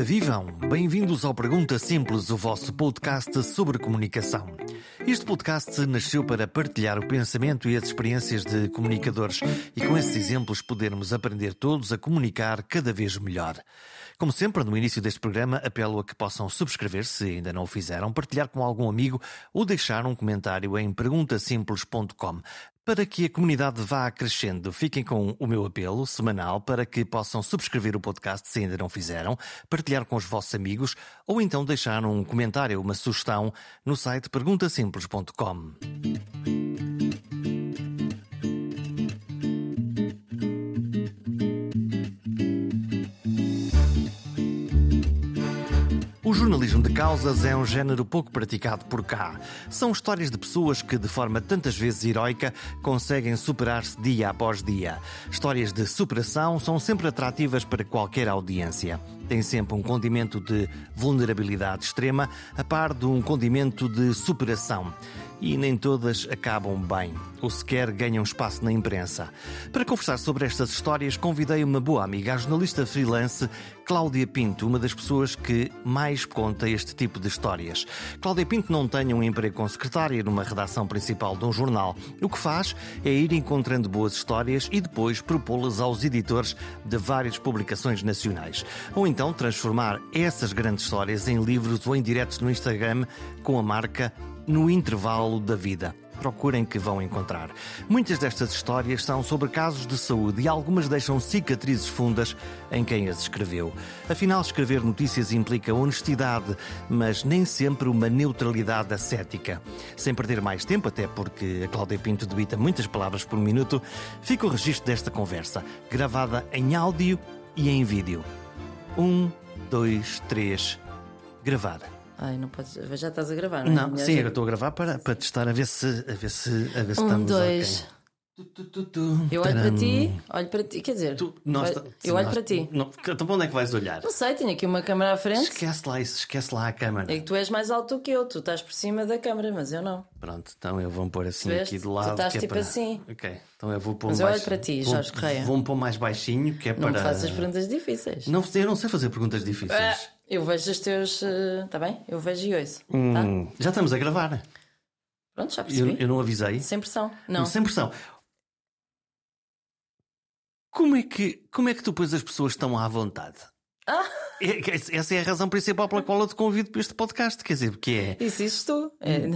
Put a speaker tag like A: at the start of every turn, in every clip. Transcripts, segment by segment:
A: Ora vivam, bem-vindos ao Pergunta Simples, o vosso podcast sobre comunicação. Este podcast nasceu para partilhar o pensamento e as experiências de comunicadores e com esses exemplos podermos aprender todos a comunicar cada vez melhor. Como sempre, no início deste programa, apelo a que possam subscrever, se ainda não o fizeram, partilhar com algum amigo ou deixar um comentário em perguntasimples.com. Para que a comunidade vá crescendo, fiquem com o meu apelo semanal para que possam subscrever o podcast se ainda não fizeram, partilhar com os vossos amigos ou então deixar um comentário, uma sugestão no site perguntasimples.com. jornalismo de causas é um género pouco praticado por cá. São histórias de pessoas que, de forma tantas vezes heroica, conseguem superar-se dia após dia. Histórias de superação são sempre atrativas para qualquer audiência. Tem sempre um condimento de vulnerabilidade extrema, a par de um condimento de superação e nem todas acabam bem, ou sequer ganham espaço na imprensa. Para conversar sobre estas histórias, convidei uma boa amiga, a jornalista freelance Cláudia Pinto, uma das pessoas que mais conta este tipo de histórias. Cláudia Pinto não tem um emprego com secretária numa redação principal de um jornal. O que faz é ir encontrando boas histórias e depois propô-las aos editores de várias publicações nacionais. Ou então transformar essas grandes histórias em livros ou em diretos no Instagram com a marca no intervalo da vida. Procurem que vão encontrar. Muitas destas histórias são sobre casos de saúde e algumas deixam cicatrizes fundas em quem as escreveu. Afinal, escrever notícias implica honestidade, mas nem sempre uma neutralidade ascética. Sem perder mais tempo, até porque a Cláudia Pinto debita muitas palavras por minuto, fica o registro desta conversa, gravada em áudio e em vídeo. Um, dois, três, gravar.
B: Ai, não podes. Já estás a gravar, não
A: Não,
B: é? Melhor
A: sim, eu estou a gravar para, para testar a ver se, a ver se, a ver se
B: Um,
A: estamos
B: dois.
A: ok. Tu, tu, tu, tu,
B: Eu olho para ti, olho para ti. Quer dizer,
A: Tu- nós-
B: olho- eu olho
A: nós-
B: para ti.
A: Não, então para onde é que vais olhar?
B: Não sei, tenho aqui uma câmera à frente.
A: Esquece lá isso, esquece lá a câmara.
B: É que tu és mais alto que eu, tu estás por cima da câmera, mas eu não.
A: Pronto, então eu vou pôr assim
B: Veste?
A: aqui de lado.
B: Tu estás
A: que é
B: tipo
A: para...
B: assim.
A: Ok, então eu vou pôr
B: Mas eu
A: mais...
B: olho para ti,
A: vou-
B: Jorge Correia.
A: Vou-me pôr mais baixinho, que é
B: Não
A: para.
B: me faças perguntas difíceis.
A: Não, eu não sei fazer perguntas difíceis.
B: Ah, eu vejo os teus. Está bem? Eu vejo e ouço. Tá?
A: Hum, já estamos a gravar.
B: Pronto, já
A: Eu,
B: percebi.
A: eu não avisei.
B: Sem pressão. Não.
A: Sem pressão. Como é, que, como é que tu pões as pessoas tão à vontade?
B: Ah!
A: É que Essa é a razão principal pela qual eu te convido para este podcast. Quer dizer, porque é.
B: Tu. É.
A: Hum.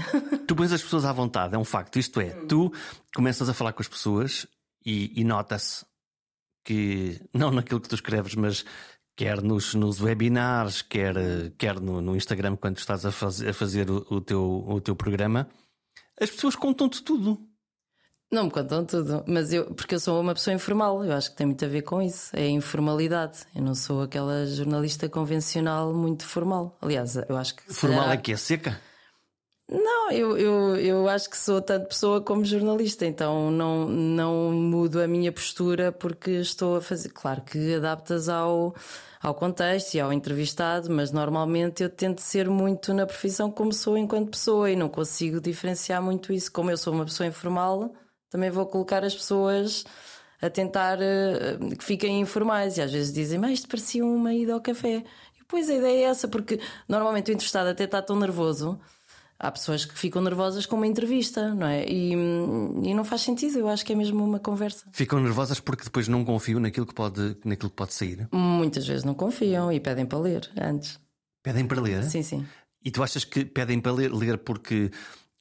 A: Tu pões as pessoas à vontade, é um facto. Isto é, tu começas a falar com as pessoas e, e nota-se que, não naquilo que tu escreves, mas quer nos, nos webinars, quer, quer no, no Instagram, quando estás a, faz, a fazer o, o teu, o teu programa, as pessoas contam-te tudo.
B: Não me contam tudo, mas eu, porque eu sou uma pessoa informal, eu acho que tem muito a ver com isso. É a informalidade. Eu não sou aquela jornalista convencional muito formal. Aliás, eu acho que.
A: Formal
B: calhar-
A: é que é seca.
B: Não, eu, eu, eu acho que sou tanto pessoa como jornalista, então não, não mudo a minha postura porque estou a fazer. Claro que adaptas ao, ao contexto e ao entrevistado, mas normalmente eu tento ser muito na profissão como sou enquanto pessoa e não consigo diferenciar muito isso. Como eu sou uma pessoa informal, também vou colocar as pessoas a tentar eh, que fiquem informais e às vezes dizem, mas isto parecia uma ida ao café. E pois a ideia é essa, porque normalmente o entrevistado até está tão nervoso. Há pessoas que ficam nervosas com uma entrevista, não é? E, e não faz sentido, eu acho que é mesmo uma conversa.
A: Ficam nervosas porque depois não confiam naquilo que pode, naquilo que pode sair.
B: Muitas vezes não confiam e pedem para ler antes.
A: Pedem para ler.
B: Sim, sim.
A: E tu achas que pedem para ler, ler porque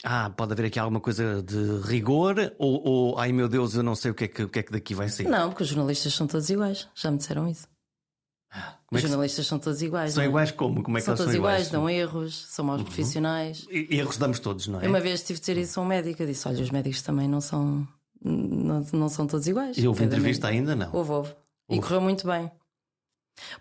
A: ah, pode haver aqui alguma coisa de rigor ou, ou ai meu Deus, eu não sei o que é que, o que, é que daqui vai sair?
B: Não, porque os jornalistas são todos iguais, já me disseram isso.
A: Como
B: Os
A: é
B: jornalistas são todos iguais.
A: são
B: é?
A: iguais como? Como é que
B: São
A: eles são
B: todos iguais,
A: iguais? Uhum.
B: dão erros, são maus profissionais.
A: E- Erros damos todos, não é?
B: Eu uma vez tive de dizer isso a um médico, eu disse: olha, os médicos também não são, não, não são todos iguais.
A: E houve entrevista ainda? Não.
B: Houve, houve. E correu muito bem.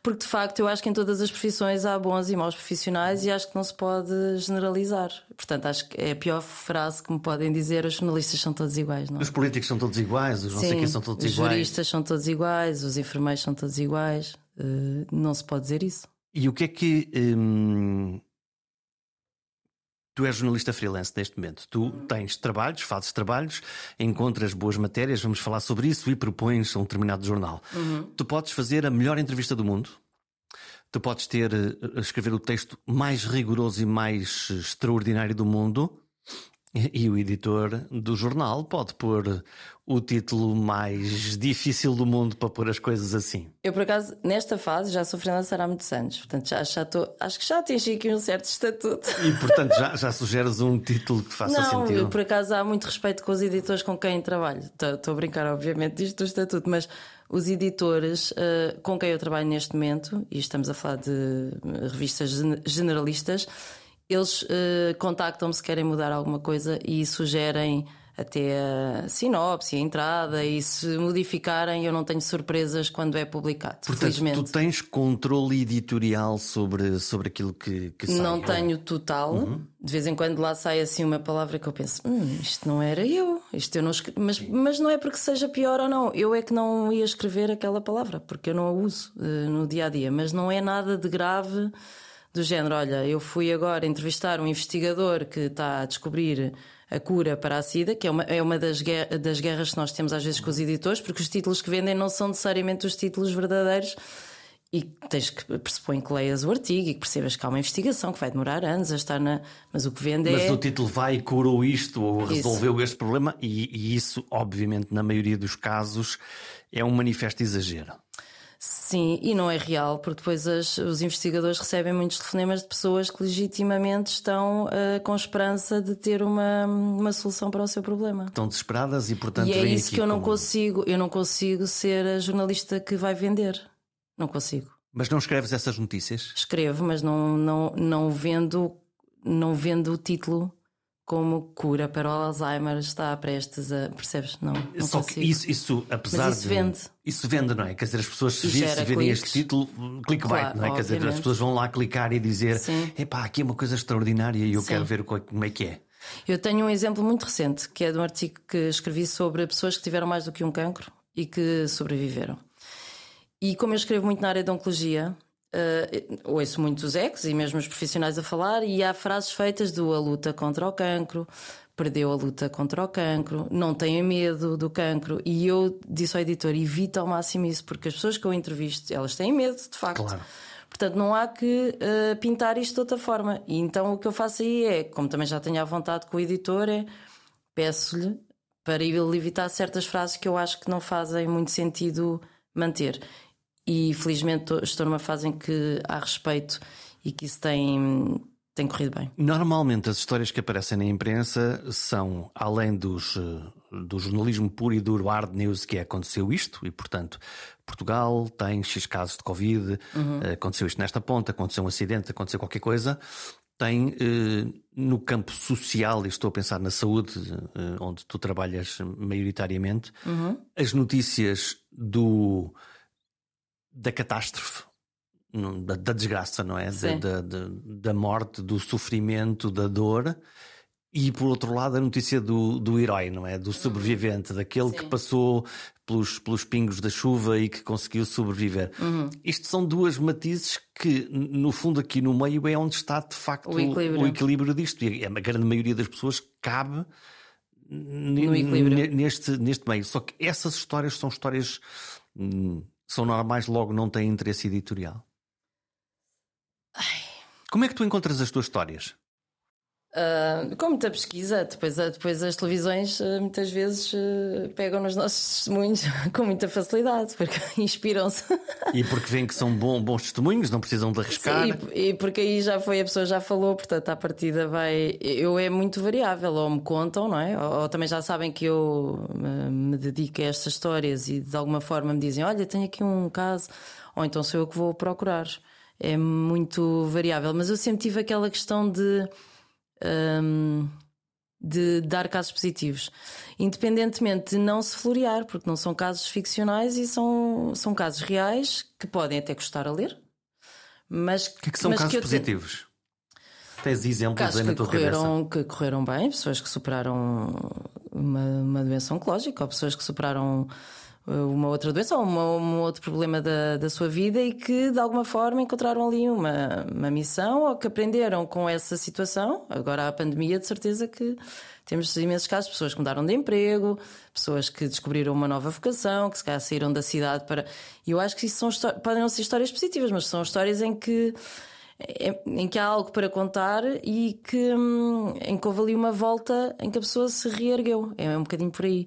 B: Porque de facto eu acho que em todas as profissões há bons e maus profissionais e acho que não se pode generalizar. Portanto, acho que é a pior frase que me podem dizer: os jornalistas são todos iguais, não é?
A: Os políticos são todos iguais, os não sei quem são todos
B: os
A: iguais.
B: juristas são todos iguais, os enfermeiros são todos iguais. Eh, não se pode dizer isso.
A: E o que é que. hum, Tu és jornalista freelance neste momento. Tu tens trabalhos, fazes trabalhos, encontras boas matérias, vamos falar sobre isso e propões a um determinado jornal. Tu podes fazer a melhor entrevista do mundo, Tu podes ter a escrever o texto mais rigoroso e mais extraordinário do mundo, e o editor do jornal pode pôr o título mais difícil do mundo para pôr as coisas assim.
B: Eu, por acaso, nesta fase já sou freelancer há muitos anos, portanto já, já estou, acho que já atingi aqui um certo estatuto.
A: E, portanto, já, já sugeres um título que faça
B: Não,
A: sentido.
B: Eu, por acaso, há muito respeito com os editores com quem trabalho. Estou a brincar, obviamente, disto do estatuto, mas os editores uh, com quem eu trabalho neste momento, e estamos a falar de revistas generalistas, eles uh, contactam-me se querem mudar alguma coisa e sugerem até a sinopse, a entrada, e se modificarem, eu não tenho surpresas quando é publicado.
A: Portanto,
B: felizmente.
A: tu tens controle editorial sobre, sobre aquilo que, que sai.
B: Não tenho total. Uhum. De vez em quando lá sai assim uma palavra que eu penso, hum, isto não era eu, isto eu não escre... mas, mas não é porque seja pior ou não. Eu é que não ia escrever aquela palavra, porque eu não a uso uh, no dia a dia, mas não é nada de grave do género, olha, eu fui agora entrevistar um investigador que está a descobrir a cura para a SIDA, que é uma, é uma das, guerras, das guerras que nós temos às vezes com os editores, porque os títulos que vendem não são necessariamente os títulos verdadeiros. E tens que pressupõe que leias o artigo e que percebas que há uma investigação que vai demorar anos a estar na. Mas o que vende
A: Mas
B: é.
A: Mas o título vai e curou isto ou resolveu isso. este problema, e, e isso, obviamente, na maioria dos casos, é um manifesto exagero.
B: Sim, e não é real, porque depois as, os investigadores recebem muitos telefonemas de pessoas que legitimamente estão uh, com esperança de ter uma, uma solução para o seu problema.
A: Estão desesperadas e, portanto,
B: e é isso
A: que
B: eu não
A: como...
B: consigo. Eu não consigo ser a jornalista que vai vender. Não consigo.
A: Mas não escreves essas notícias?
B: Escrevo, mas não, não, não vendo não vendo o título como cura para o Alzheimer está prestes a. Percebes? Não. não
A: Só
B: consigo.
A: que isso, isso apesar
B: Mas isso
A: de.
B: vende.
A: Isso vende, não é? Quer dizer, as pessoas se, vir,
B: cliques.
A: este título, clickbait,
B: Claro,
A: não é? Quer dizer, as
B: obviamente.
A: pessoas vão lá clicar e dizer: epá, aqui é uma coisa extraordinária e eu
B: Sim.
A: quero ver co- como é que é.
B: Eu tenho um exemplo muito recente, que é de um artigo que escrevi sobre pessoas que tiveram mais do que um cancro e que sobreviveram. E como eu escrevo muito na área da oncologia, eh, ouço muitos ex e mesmo os profissionais a falar, e há frases feitas do a luta contra o cancro, perdeu a luta contra o cancro, não tenha medo do cancro. E eu disse ao editor: evita ao máximo isso, porque as pessoas que eu entrevisto, elas têm medo, de facto.
A: Claro.
B: Portanto, não há que eh, pintar isto de outra forma. E então o que eu faço aí é, como também já tenho à vontade com o editor, é peço-lhe para ele evitar certas frases que eu acho que não fazem muito sentido manter. E felizmente estou numa fase em que há respeito e que isso tem, tem corrido bem.
A: Normalmente as histórias que aparecem na imprensa são, além dos, eh, do jornalismo puro e duro hard news que é aconteceu isto, e portanto Portugal tem X casos de Covid, eh, aconteceu isto nesta ponta, aconteceu um acidente, aconteceu qualquer coisa. Tem eh, no campo social, e estou a pensar na saúde, eh, onde tu trabalhas maioritariamente, as notícias do, da catástrofe, da, da desgraça, não é? Da, da, da, morte, do sofrimento, da dor. E por outro lado, a notícia do, do herói, não é? Do sobrevivente, daquele que
B: Sim.
A: passou pelos, pelos pingos da chuva e que conseguiu sobreviver.
B: Uhum.
A: Isto são duas matizes que, no fundo, aqui no meio é onde está de facto
B: O equilíbrio.
A: o equilíbrio disto. E a grande maioria das pessoas cabe neste, neste meio. Só que essas histórias são histórias. hum, são normais, logo não têm interesse editorial. Como é que tu encontras as tuas histórias?
B: Ah, com muita pesquisa, depois, depois as televisões ah, muitas vezes ah, pegam nos nossos testemunhos com muita facilidade, porque inspiram-se.
A: E porque veem que são bom- bons testemunhos, não precisam de arriscar.
B: E, e porque aí já foi, a pessoa já falou, portanto, à partida vai. Eu é muito variável, ou me contam, não é? Ou, ou também já sabem que eu ah, me dedico a estas histórias e de alguma forma me dizem: Olha, tenho aqui um caso, ou então sou eu que vou procurar. É muito variável, mas eu sempre tive aquela questão de. Hum, de dar casos positivos, independentemente de não se florear, porque não são casos ficcionais e são, são casos reais que podem até custar a ler, mas
A: que é que são
B: mas
A: casos
B: eu te-
A: positivos? Tens exemplos
B: Casos
A: aí na
B: que
A: tua cabeça?
B: correram, que correram bem, pessoas que superaram uma, uma doença oncológica ou pessoas que superaram uma outra doença ou uma, um outro problema da, da sua vida e que de alguma forma encontraram ali uma, uma missão ou que aprenderam com essa situação. Agora a pandemia, de certeza que temos imensos casos pessoas que mudaram de emprego, pessoas que descobriram uma nova vocação, que se calhar saíram da cidade para. E eu acho que isso são podem não ser histórias positivas, mas são histórias em que em que há algo para contar e que, hum, em que houve ali uma volta em que a pessoa se reergueu. É um bocadinho por aí.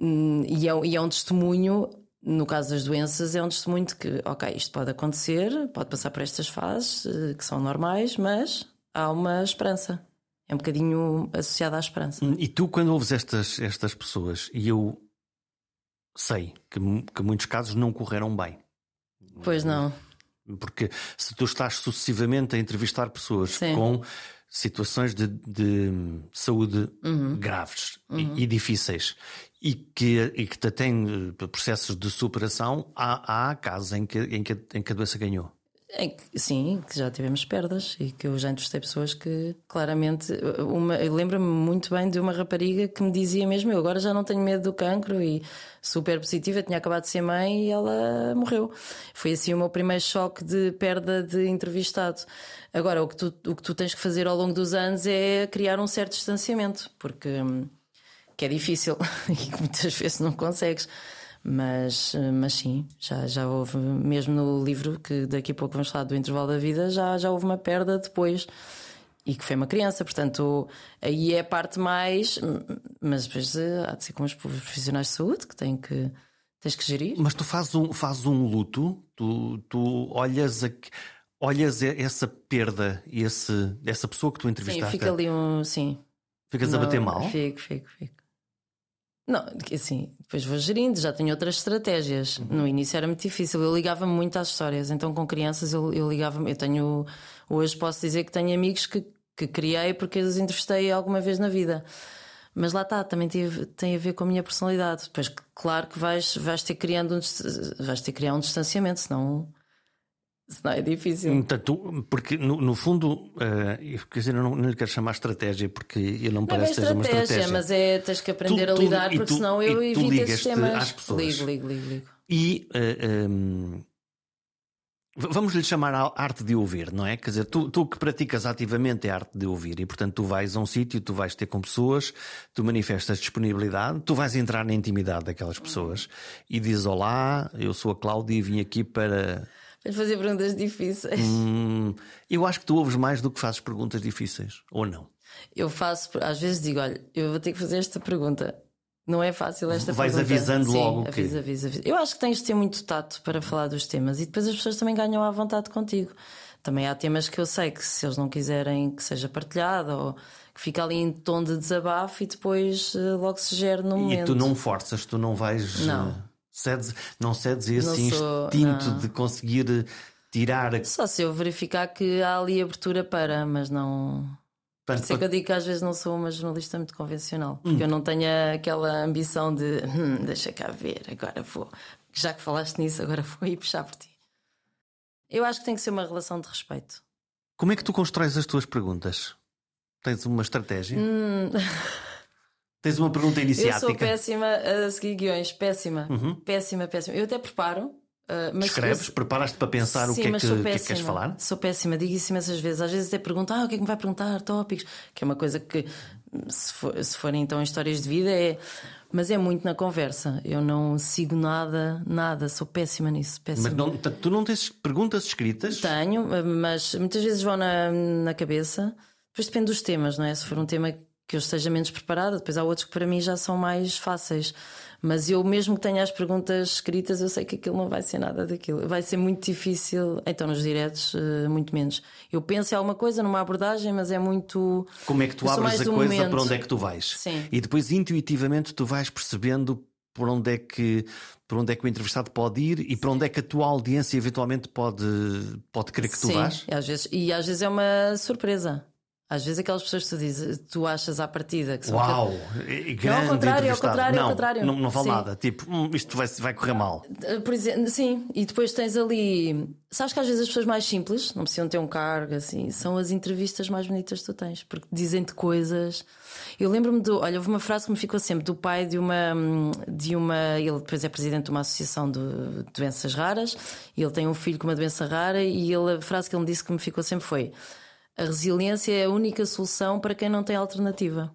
B: Hum, e é, e é um testemunho, no caso das doenças, é um testemunho de que, ok, isto pode acontecer, pode passar por estas fases eh, que são normais, mas há uma esperança. É um bocadinho associada à esperança.
A: Hum, e tu, quando ouves estas, estas pessoas, e eu sei que, que muitos casos não correram bem.
B: Pois não.
A: Porque se tu estás sucessivamente a entrevistar pessoas Sim. com situações de, de saúde uhum. graves uhum. E, e, difíceis e que, e que têm eh, processos de superação, há, há casos em que, em, que, em que a doença ganhou.
B: Sim, que já tivemos perdas e que eu já entrevistei pessoas que claramente. Uma, eu lembro-me muito bem de uma rapariga que me dizia mesmo: Eu agora já não tenho medo do cancro e super positiva, tinha acabado de ser mãe e ela morreu. Foi assim o meu primeiro choque de perda de entrevistado. Agora, o que tu, o que tu tens que fazer ao longo dos anos é criar um certo distanciamento, porque. Que é difícil e que muitas vezes não consegues. Mas, mas sim, já, já houve, mesmo no livro, que daqui a pouco vamos falar do intervalo da vida, já, já houve uma perda depois e que foi uma criança, portanto, aí é a parte mais. Mas depois eh, há de ser com os profissionais de saúde que têm que. Tens que gerir.
A: Mas tu fazes um, fazes um luto, tu, tu olhas, a, olhas essa perda e esse, essa pessoa que tu entrevistaste.
B: Sim, fica ali um. Sim.
A: Ficas Não, a bater mal?
B: Fico, fico, fico. Não, assim, depois vou gerindo, já tenho outras estratégias. Uhum. No início era muito difícil, eu ligava-me muito às histórias, então com crianças eu, eu ligava-me. Eu tenho, hoje posso dizer que tenho amigos que, que criei porque os entrevistei alguma vez na vida. Mas lá está, também tem, tem a ver com a minha personalidade. Depois, claro que vais, vais ter criando um, vais ter criar um distanciamento, senão Senão é difícil.
A: Então, porque no, no fundo, uh, quer dizer, eu não, não lhe quero chamar estratégia, porque eu não, não parece que seja uma estratégia.
B: Mas é tens que aprender tu, tu, a lidar, porque tu, senão eu evito esses temas.
A: Às pessoas.
B: Ligo, ligo, ligo, ligo.
A: E uh, eh, um, ehm, vamos lhe chamar a arte de ouvir, não é? Quer dizer, tu, tu que praticas ativamente a arte de ouvir e, portanto, tu vais a um sítio, tu vais ter com pessoas, tu manifestas disponibilidade, tu vais entrar na intimidade daquelas pessoas e dizes: Olá, eu sou a Cláudia e vim aqui para
B: Fazer perguntas difíceis.
A: Hum, eu acho que tu ouves mais do que fazes perguntas difíceis, ou não?
B: Eu faço, às vezes digo: olha, eu vou ter que fazer esta pergunta. Não é fácil esta
A: Vais
B: pergunta.
A: Vais avisando
B: Sim,
A: logo.
B: Avisa, que... avisa, avisa. Eu acho que tens de ter muito tato para falar dos temas e depois as pessoas também ganham à vontade contigo. Também há temas que eu sei que se eles não quiserem que seja partilhado ou que fica ali em tom de desabafo e depois eh, logo se gera no momento.
A: E tu não forças, tu não vais.
B: Não.
A: Cedes, não cedes esse sou, instinto não. de conseguir tirar.
B: Só se eu verificar que há ali abertura para, mas não. Por isso é que eu digo que às vezes não sou uma jornalista muito convencional, porque hum. eu não tenho aquela ambição de hum, deixa cá ver, agora vou. Já que falaste nisso, agora vou ir puxar por ti. Eu acho que tem que ser uma relação de respeito.
A: Como é que tu constróis as tuas perguntas? Tens uma estratégia?
B: Hum.
A: Tens uma pergunta iniciática?
B: Eu sou péssima a seguir guiões, péssima, uhum. péssima, péssima. Eu até preparo. Uh, mas
A: Escreves, eu... preparas-te para pensar Sim, o que é que, que, é que queres falar?
B: Sou péssima, digo isso imensas vezes. Às vezes até pergunto, ah, o que é que me vai perguntar? Tópicos, que é uma coisa que, se, for, se forem então histórias de vida, é. Mas é muito na conversa. Eu não sigo nada, nada, sou péssima nisso. Péssima.
A: Mas não, tu não tens perguntas escritas?
B: Tenho, mas muitas vezes vão na, na cabeça. Depois depende dos temas, não é? Se for um tema que eu esteja menos preparada. Depois há outros que para mim já são mais fáceis. Mas eu, mesmo que tenha as perguntas escritas, eu sei que aquilo não vai ser nada daquilo. Vai ser muito difícil. Então, nos diretos, eh, muito menos. Eu penso em alguma coisa numa abordagem, mas é muito.
A: Como é que tu abres a coisa momento. para onde é que tu vais?
B: Sim.
A: E depois, intuitivamente, tu vais percebendo por onde é que por onde é que o entrevistado pode ir e para onde é que a tua audiência eventualmente pode pode querer que
B: Sim,
A: tu vás?
B: E às vezes, e às vezes é uma surpresa. Às vezes aquelas pessoas que tu, dizes, tu achas à partida que são.
A: Uau!
B: Que...
A: Grande
B: não, ao contrário, ao contrário,
A: não,
B: ao contrário.
A: Não, não
B: Sim.
A: nada. Tipo, hum, isto vai, vai correr mal.
B: Por exemplo, sim, e depois tens ali. Sabes que às vezes as pessoas mais simples, não precisam ter um cargo, assim, são as entrevistas mais bonitas que tu tens, porque dizem-te coisas. Eu lembro-me do. Olha, houve uma frase que me ficou sempre do pai de uma. de uma Ele depois é presidente de uma associação de doenças raras, e ele tem um filho com uma doença rara, e ele, a frase que ele me disse que me ficou sempre foi: A resiliência é a única solução para quem não tem alternativa.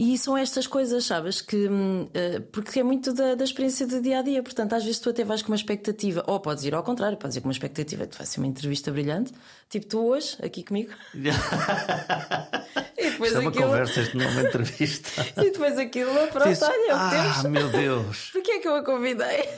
B: E são estas coisas, sabes? Que, uh, porque é muito da, da, experiência do dia a dia. Portanto, às vezes tu até vais com uma expectativa, ou podes ir ao contrário, podes ir com uma expectativa que vai ser uma entrevista brilhante, tipo tu hoje, aqui comigo.
A: e depois Isto é uma conversa, isto não é uma entrevista.
B: e depois aquilo, pronto, Diz, olha,
A: ah, temos... meu Deus.
B: Porquê é que eu a convidei?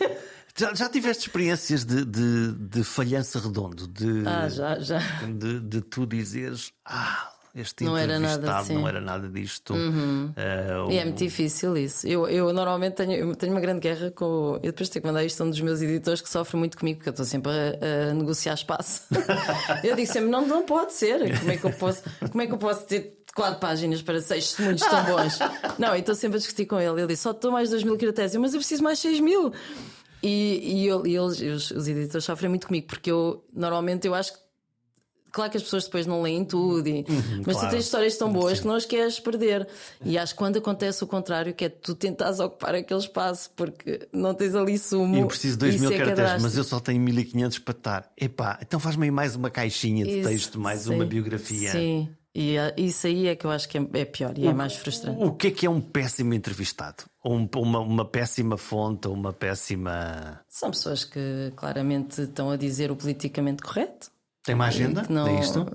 A: Já, já tiveste experiências de, de, de falhança redondo? De,
B: ah, já, já.
A: De, de tu dizeres, ah, este
B: não era nada assim.
A: não era nada disto.
B: Uhum. Uh, e é muito difícil isso. Eu, eu normalmente tenho, eu tenho uma grande guerra com. Eu depois tenho que mandar isto a um dos meus editores que sofre muito comigo, porque eu estou sempre a, a negociar espaço. eu digo sempre: não, não pode ser. Como é que eu posso, como é que eu posso ter quatro páginas para seis testemunhos tão bons? não, e estou sempre a discutir com ele. Ele diz: só estou mais dois mil caracteres, mas eu preciso mais seis mil. E, e, eu, e eles, os, os editores sofrem muito comigo, porque eu normalmente eu acho que Claro que as pessoas depois não leem tudo, e...
A: uhum,
B: mas
A: claro.
B: tu tens histórias tão boas Sim. que não as queres perder. E acho que quando acontece o contrário, que é tu tentares ocupar aquele espaço porque não tens ali sumo.
A: Eu preciso de 2 mil
B: é
A: caracteres, mas eu só tenho 1500 para estar. Epá, então faz-me aí mais uma caixinha de
B: Isso,
A: texto, mais
B: sim.
A: uma biografia.
B: Sim, e isso aí é que eu acho que é pior e
A: o,
B: é mais frustrante.
A: O que é que é um péssimo entrevistado? Um, uma, uma péssima fonte, ou uma péssima.
B: São pessoas que claramente estão a dizer o politicamente correto.
A: Tem uma agenda?
B: Não...
A: É isto?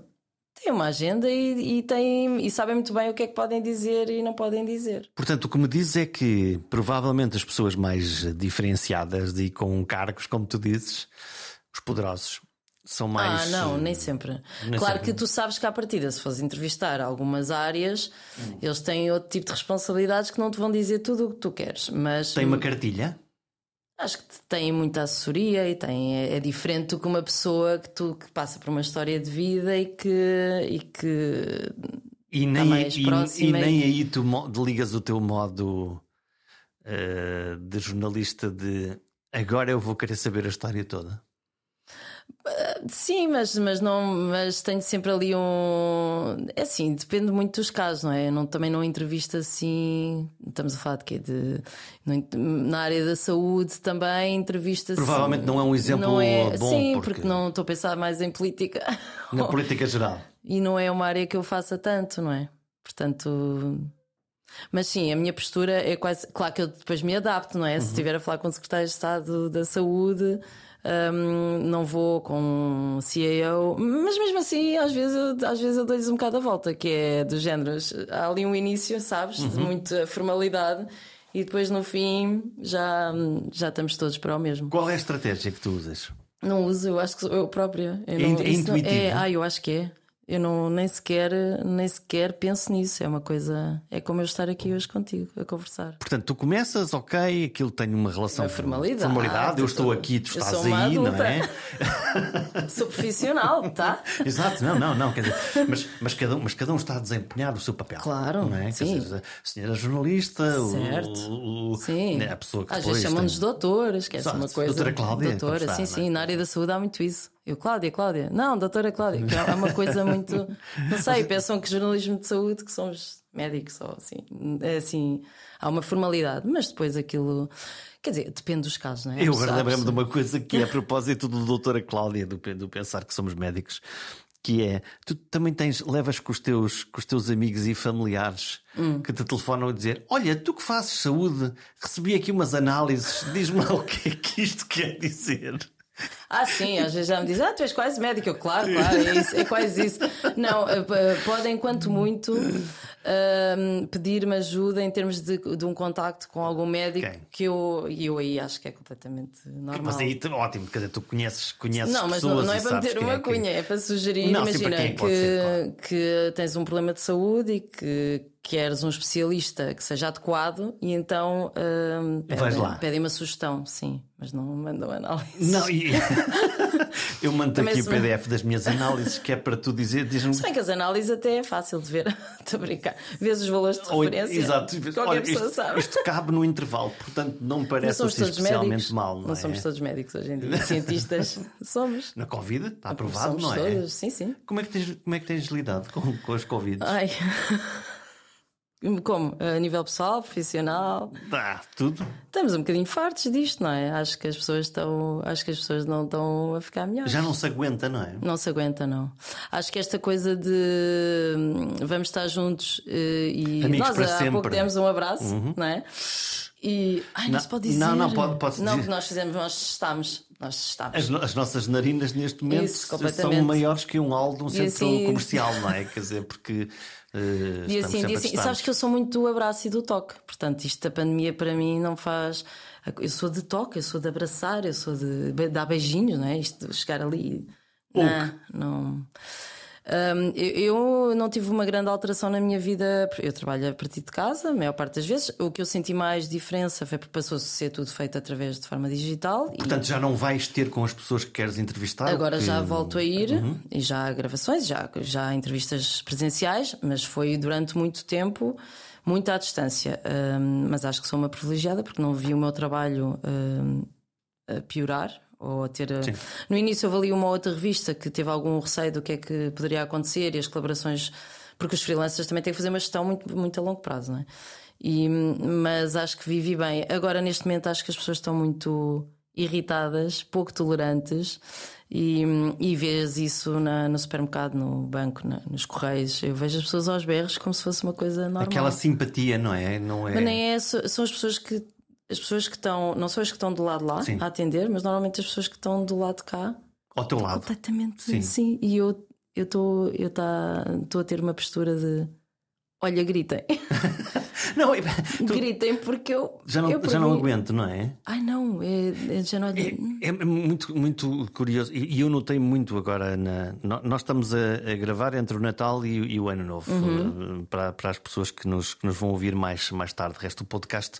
B: Tem uma agenda e, e, tem, e sabem muito bem o que é que podem dizer e não podem dizer.
A: Portanto, o que me diz é que provavelmente as pessoas mais diferenciadas e com cargos, como tu dizes, os poderosos, são mais.
B: Ah, não, nem sempre.
A: Nem
B: claro
A: sempre.
B: que tu sabes que à partida, se fores entrevistar algumas áreas, hum. eles têm outro tipo de responsabilidades que não te vão dizer tudo o que tu queres. Mas
A: tem uma cartilha?
B: Acho que tem muita assessoria e tem, é, é, diferente do que uma pessoa que tu que passa por uma história de vida e que. E que
A: e nem, mais e, e nem aí tu ligas o teu modo uh, de jornalista de agora eu vou querer saber a história toda.
B: Sim, mas, mas, não, mas tenho sempre ali um. É assim, depende muito dos casos, não é? Eu não, também não entrevisto assim. Estamos a falar de quê? De, na área da saúde também entrevista
A: Provavelmente não é um exemplo
B: não é,
A: bom.
B: Sim,
A: porque...
B: porque não estou a pensar mais em política.
A: Na política geral.
B: E não é uma área que eu faça tanto, não é? Portanto. Mas sim, a minha postura é quase. Claro que eu depois me adapto, não é?
A: Uhum.
B: Se estiver a falar com o secretário de Estado da Saúde um, não vou com um CAO, mas mesmo assim, às vezes eu, às vezes eu dou-lhes um bocado a volta, que é dos géneros. Há ali um início, sabes,
A: Uhum.
B: de muita formalidade. E depois no fim já, já estamos todos para o mesmo.
A: Qual é a estratégia que tu usas?
B: Não uso, eu acho que eu própria. Eu
A: É
B: não,
A: é
B: não-
A: intuitivo?
B: é, ah, eu acho que é. Eu não, nem, sequer, nem sequer penso nisso. É uma coisa. É como eu estar aqui hoje contigo a conversar.
A: Portanto, tu começas, ok, aquilo tem uma relação.
B: Uma formalidade.
A: formalidade, eu estou aqui, tu estás aí, não é?
B: Sou profissional, tá?
A: Exato, não, não, não. Quer dizer, mas, mas, cada um, mas cada um está a desempenhar o seu papel.
B: Claro,
A: não é?
B: Sim.
A: dizer, a senhora jornalista, o-
B: Certo.
A: o, o-
B: Sim.
A: né, a pessoa que
B: Às vezes chamam-nos
A: tem-
B: doutoras, que é uma coisa.
A: Doutora Cláudia,
B: Doutora,
A: está,
B: sim,
A: não é?
B: sim. Na área da saúde há muito isso. Eu, Cláudia, Cláudia. Não, doutora Cláudia, que é uma coisa muito. Não sei, pensam que jornalismo de saúde, que somos médicos ou assim. É assim, há uma formalidade, mas depois aquilo. Quer dizer, depende dos casos, não é?
A: Eu lembro-me de uma coisa que é a propósito do doutora Cláudia, do, do pensar que somos médicos, que é tu também tens, levas com os teus, com os teus amigos e familiares
B: Hum.
A: que te telefonam a dizer: Olha, tu que fazes saúde, recebi aqui umas análises, diz-me lá o que é que isto quer dizer.
B: Ah, sim, às vezes já me dizem, ah, tu és quase médico. Eu, claro, claro, é, isso, é quase isso. Não, eh, p- podem, quanto muito, ahm, pedir-me ajuda em termos de, de um contacto com algum médico
A: Ok.
B: que eu, e eu aí acho que é completamente normal.
A: Mas aí, ótimo, quer dizer, tu conheces, conheces
B: Não, mas
A: pessoas
B: não, não é para meter
A: quem
B: uma
A: é que-
B: cunha, é para sugerir,
A: Não, sim,
B: imagina
A: quem
B: que,
A: pode ser, claro.
B: que tens um problema de saúde e que queres um especialista que seja adequado e então ahm,
A: Vais
B: pedem,
A: lá.
B: pedem uma sugestão, sim, mas não mandam análise.
A: Não, e... Eu mando
B: Também
A: aqui o PDF das minhas análises, que é para tu dizer. Diz-me.
B: Se bem que as análises até é fácil de ver. Estou a brincar. Vês os valores de
A: Ou-
B: referência.
A: exato.
B: Qualquer
A: Olha,
B: pessoa
A: isto,
B: sabe.
A: isto cabe no intervalo, portanto não me
B: Não
A: parece
B: somos
A: assim especialmente
B: médicos.
A: mal. Não, é?
B: somos todos médicos hoje em dia. Cientistas somos.
A: Na Covid, está aprovado,
B: somos
A: não é?
B: todos. Sim, sim.
A: Como é que tens, como é que tens lidado com, com as Covid?
B: Ai. Como? A nível pessoal, profissional?
A: Ah, tudo.
B: Estamos um bocadinho fartos disto, não é? Acho que as pessoas estão. Acho que as pessoas não estão a ficar melhores.
A: Já não se aguenta, não é?
B: Não se aguenta, não. Acho que esta coisa de hum, vamos estar juntos eh, e
A: Amigos
B: nós há
A: sempre.
B: pouco demos um abraço, não é? E ai, não,
A: Não,
B: se pode dizer.
A: não, não, pode- pode-se
B: Não,
A: dizer.
B: que nós fizemos, nós testámos. Nós testámos.
A: As, no- as nossas narinas neste momento
B: Isso,
A: são maiores que um hall de um centro
B: assim-
A: comercial, não é? Quer dizer, porque eh,
B: E
A: estamos
B: assim, e assim, e sabes que eu sou muito do abraço e do toque. Portanto, isto da pandemia para mim não faz. Eu sou de toque, eu sou de abraçar, eu sou de dar beijinhos, não é? Isto de chegar ali. Não, não. Hum, eu, eu não tive uma grande alteração na minha vida. Eu trabalho a partir de casa, a maior parte das vezes. O que eu senti mais diferença foi porque passou a ser tudo feito através de forma digital. e-
A: Portanto, já não vais ter com as pessoas que queres entrevistar?
B: Agora
A: que-
B: já volto a ir
A: Uhum.
B: e já há gravações, já, já há entrevistas presenciais, mas foi durante muito tempo muito à distância. Mas acho que sou uma privilegiada porque não vi o meu trabalho piorar ou a ter. a-
A: Sim.
B: No início houve ali uma outra revista que teve algum receio do que é que poderia acontecer e as colaborações, porque os freelancers também têm que fazer uma gestão muito, muito a longo prazo, não é? E, mas acho que vivi bem. Agora, neste momento, acho que as pessoas estão muito irritadas, pouco tolerantes, e, e vês isso na- no supermercado, no banco, na- nos correios. Eu vejo as pessoas aos berros como se fosse uma coisa normal.
A: Aquela simpatia, não é? Não é...
B: Mas nem é, são as pessoas que. As pessoas que estão, não são as que estão do lado lá
A: Sim.
B: a atender, mas normalmente as pessoas que estão do lado de cá
A: Ao teu lado.
B: Completamente,
A: Sim.
B: sim. E eu estou eu tá, a ter uma postura de olha, gritem.
A: Não, tu
B: gritem porque eu.
A: já não,
B: eu,
A: já não aguento, não é?
B: Ai não, é, é- já não
A: É, é muito, muito curioso e eu notei muito agora. Na, nós estamos a, a gravar entre o Natal e, e o Ano Novo
B: Uhum.
A: eh, para, para as pessoas que nos, que nos vão ouvir mais, mais tarde. O resto do podcast.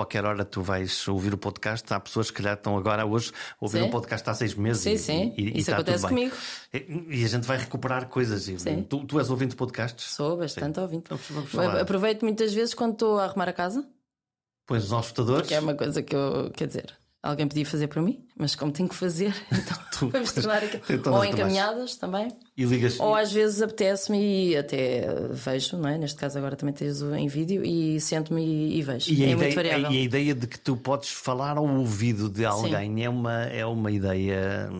A: Qualquer hora tu vais ouvir o podcast. Há pessoas que já estão agora hoje a ouvir
B: Sim.
A: o podcast há seis meses.
B: Sim,
A: e-
B: sim.
A: E, e
B: Isso acontece comigo.
A: E, e a gente vai recuperar coisas.
B: Sim.
A: Tu, tu és ouvinte de podcasts?
B: Sou bastante ouvinte.
A: Vamos falar.
B: Aproveito muitas vezes quando estou a arrumar a casa,
A: Pões os escutadores.
B: que é uma coisa que eu. Quer dizer, alguém podia fazer para mim, mas como tenho que fazer, então
A: Tu-
B: vamos tornar
A: todas
B: Ou encaminhadas também.
A: E ligas.
B: Ou às vezes apetece-me e até vejo, não é? Neste caso agora também tens em vídeo e sento-me e, e vejo.
A: E a,
B: é muito
A: ideia,
B: variável.
A: e a ideia de que tu podes falar ao ouvido de alguém é uma, é uma ideia.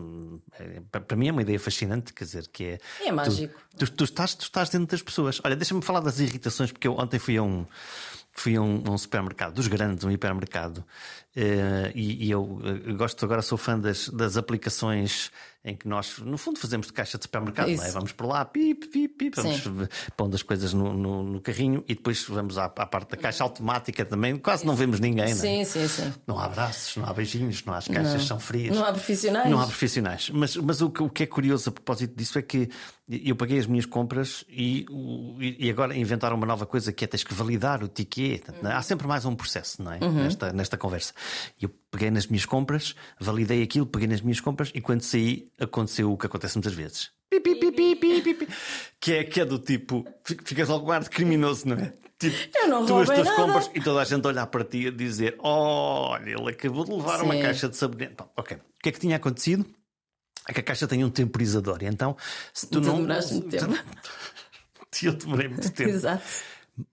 A: é- para para mim é uma ideia fascinante, quer dizer, que é.
B: É mágico.
A: Tu, tu, tu estás, tu estás dentro das pessoas. Olha, deixa-me falar das irritações, porque eu ontem fui a um. Fui a um, um supermercado, dos grandes, um hipermercado, eh, e, e eu eh, gosto agora, sou fã das, das aplicações em que nós, no fundo, fazemos de caixa de supermercado, não é? Vamos por lá, pip, pip, pip, vamos
B: Sim.
A: pondo as coisas no, no, no carrinho e depois vamos à, à parte da caixa automática também. Quase não vemos ninguém, não é?
B: Sim, sim, sim.
A: Não há abraços, não há beijinhos, não há as caixas, são frias.
B: Não há profissionais.
A: Não há profissionais. Mas, mas o, que, o que é curioso a propósito disso é que eu paguei as minhas compras e, e agora inventaram uma nova coisa que é tens que validar o ticket. Portanto, Há sempre mais um processo, não é? Nesta, nesta conversa. E eu peguei nas minhas compras, validei aquilo, peguei nas minhas compras e quando saí aconteceu o que acontece muitas vezes. Pi, pi, pi, pi, pi, pi, pi. Que, é, que é do tipo, fi- ficas logo ar de criminoso, não é? Tipo,
B: Eu não
A: tu as tuas
B: nada.
A: compras e toda a gente olhar para ti a dizer: Olha, ele acabou de levar uma
B: Sim.
A: caixa de sabonete. Bom, ok. O que é que tinha acontecido? É que a caixa tem um temporizador. E então, se tu,
B: Tu
A: não.
B: demoraste muito tempo.
A: Eu demorei muito tempo.
B: Exato.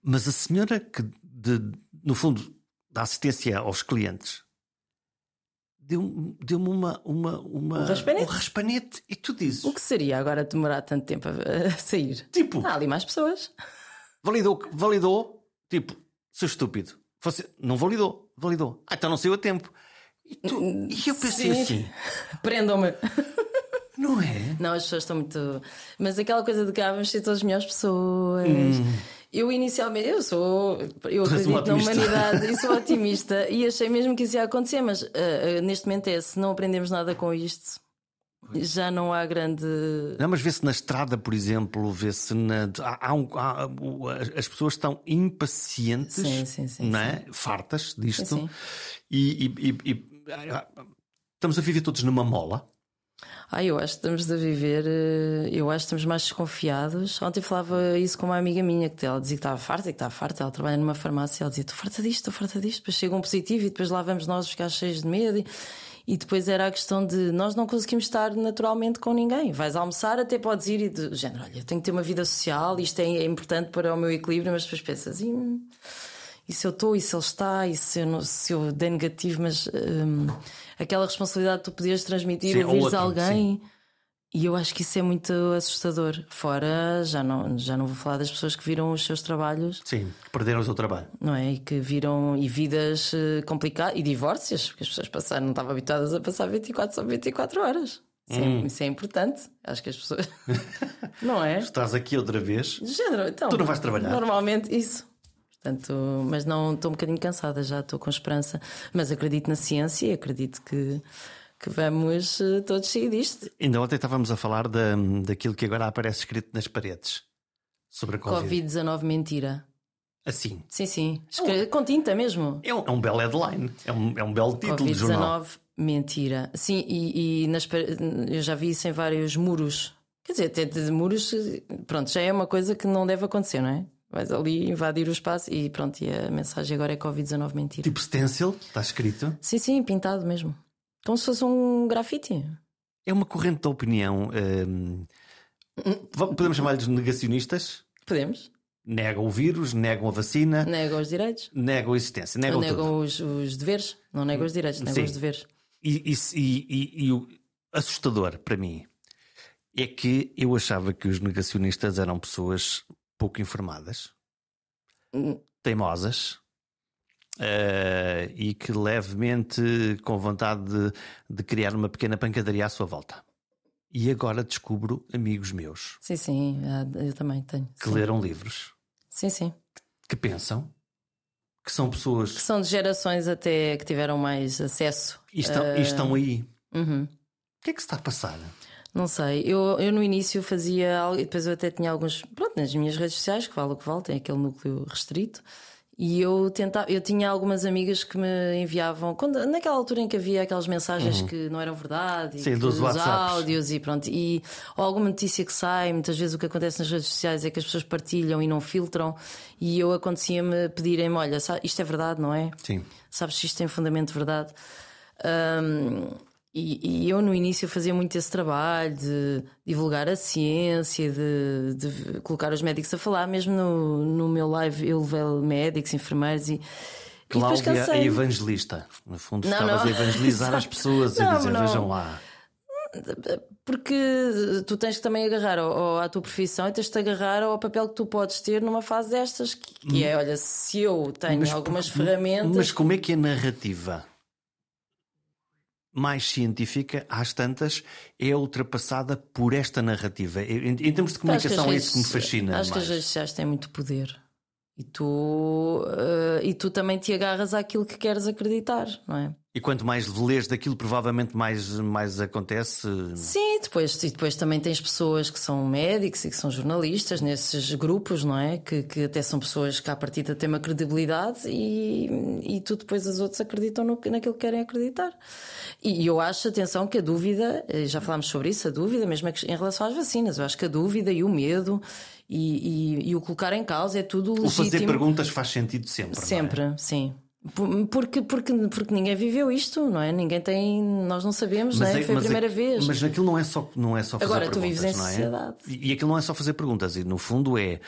A: Mas a senhora que, de- no fundo, da assistência aos clientes deu- deu-me uma, uma, uma,
B: Um raspanete?
A: um raspanete e tu dizes:
B: O que seria agora demorar tanto tempo a, sair?
A: Tipo,
B: Há ali mais pessoas.
A: validou, validou, tipo, seu estúpido. Você não validou, validou. Ah, então não saiu a tempo. E, tu- e eu pensei
B: Sim.
A: assim:
B: Prendam-me.
A: não é?
B: Não, as pessoas estão muito. Mas aquela coisa de que ah, vamos ser todas melhores pessoas. Eu inicialmente, eu sou, eu acredito na humanidade e sou otimista e achei mesmo que isso ia acontecer, mas ah, ah, neste momento é, se não aprendemos nada com isto, já não há grande.
A: Não, mas vê-se na estrada, por exemplo, vê-se na. Há, há há- as pessoas estão impacientes,
B: Sim, sim, sim,
A: não é? fartas disto. E, e- e- e- estamos a viver todos numa mola.
B: Ah, eu acho que estamos a viver, eh, eu acho que estamos mais desconfiados. Ontem falava isso com uma amiga minha que ela dizia que estava farta, que estava farta. Ela trabalha numa farmácia, ela dizia: Estou farta disto, estou farta disto. Depois chega um positivo e depois lá vamos nós ficar cheios de medo. E, e depois era a questão de nós não conseguimos estar naturalmente com ninguém. Vais almoçar, até podes ir e de género: Olha, eu tenho que ter uma vida social, isto é importante para o meu equilíbrio, mas depois pensas: e, e se eu estou, e se ele está, e se eu, não, se eu der negativo, mas. Hum, aquela responsabilidade que tu podias transmitir, sim, ouvires outro, alguém. Sim. E eu acho que isso é muito assustador. Fora, já não, já não vou falar das pessoas que viram os seus trabalhos.
A: Sim, que perderam o seu trabalho.
B: Não é? E que viram e vidas eh, complicadas e divórcios, porque as pessoas passaram, não estavam habituadas a passar 24 sobre 24 horas. Isso, é, hum. é, isso é importante. Acho que as pessoas. não é?
A: Estás aqui outra vez.
B: Género, então,
A: tu não vais trabalhar.
B: Normalmente, isso. Portanto, mas não estou um bocadinho cansada, já estou com esperança. Mas acredito na ciência e acredito que, que vamos eh, todos sair disto.
A: Ainda ontem estávamos a falar da, daquilo que agora aparece escrito nas paredes sobre a Covid.
B: Covid-19 mentira.
A: Assim.
B: Sim, sim. Escreve, com tinta mesmo.
A: É um, é um belo headline, é um, é um belo título de jornal.
B: Covid-19 mentira. Sim, e, e nas, eu já vi isso em vários muros. Quer dizer, até de muros, pronto, já é uma coisa que não deve acontecer, não é? Vais ali invadir o espaço e pronto, e a mensagem agora é Covid-19 mentira.
A: Tipo stencil, está escrito?
B: Sim, sim, pintado mesmo. Como se fosse um grafite.
A: É uma corrente de opinião. Hum, podemos chamar-lhes negacionistas?
B: Podemos.
A: Negam o vírus, negam a vacina,
B: negam os direitos,
A: negam a existência, negam,
B: negam os, os, deveres, não negam os direitos, negam Sim. os deveres.
A: E, e, e, o assustador para mim é que eu achava que os negacionistas eram pessoas pouco informadas, hum. teimosas uh, e que levemente com vontade de, de, criar uma pequena pancadaria à sua volta. E agora descubro amigos meus.
B: Sim, sim, eu também tenho.
A: Que
B: sim.
A: leram livros.
B: Sim, sim.
A: Que, que pensam. Que são pessoas.
B: Que são de gerações até que tiveram mais acesso.
A: E estão, uh... e estão aí.
B: Uhum.
A: O que é que se está a passar?
B: Não sei, eu, eu no início fazia algo, e depois eu até tinha alguns, pronto, nas minhas redes sociais, que vale o que vale, tem aquele núcleo restrito. E eu tentava, eu tinha algumas amigas que me enviavam, quando, naquela altura em que havia aquelas mensagens uhum. que não eram verdade,
A: Sim, dos
B: os áudios e pronto, e ou alguma notícia que sai, muitas vezes o que acontece nas redes sociais é que as pessoas partilham e não filtram, e eu acontecia-me pedirem-me: olha, isto é verdade, não é?
A: Sim.
B: Sabes se isto tem fundamento de verdade? Um, e, e, eu no início fazia muito esse trabalho de divulgar a ciência, de, de colocar os médicos a falar, mesmo no, no meu live eu levei médicos, enfermeiros e.
A: Cláudia a evangelista. No fundo, não, estavas não. a evangelizar as pessoas não, a dizer: vejam lá.
B: Porque tu tens que também agarrar ou à tua profissão e tens de agarrar ao papel que tu podes ter numa fase destas, que é: olha, se eu tenho mas, algumas ferramentas.
A: Mas como é que é narrativa? Mais científica, às tantas, é ultrapassada por esta narrativa. Em, em termos de comunicação, é isso que me fascina.
B: Acho
A: mais.
B: que as redes sociais têm muito poder. E tu, uh, e tu também te agarras àquilo que queres acreditar, não é?
A: E quanto mais lês daquilo, provavelmente mais, mais acontece.
B: Sim, depois, e depois também tens pessoas que são médicos e que são jornalistas nesses grupos, não é? Que, que até são pessoas que à partida têm uma credibilidade e, e tu depois as outras acreditam no, naquilo que querem acreditar. E eu acho, atenção, que a dúvida, eh, já falámos sobre isso, a dúvida, mesmo em relação às vacinas, eu acho que a dúvida e o medo e, e, e o colocar em causa é tudo legítimo.
A: O fazer perguntas faz sentido sempre.
B: Sempre,
A: é?
B: sim. Porque, porque, porque ninguém viveu isto, não é? Ninguém tem. Nós não sabemos, mas não é? é Foi a primeira é, vez.
A: Mas aquilo não é só, não é só fazer
B: Agora,
A: perguntas.
B: Agora tu vives em
A: é?
B: sociedade.
A: E, e aquilo não é só fazer perguntas, e no fundo é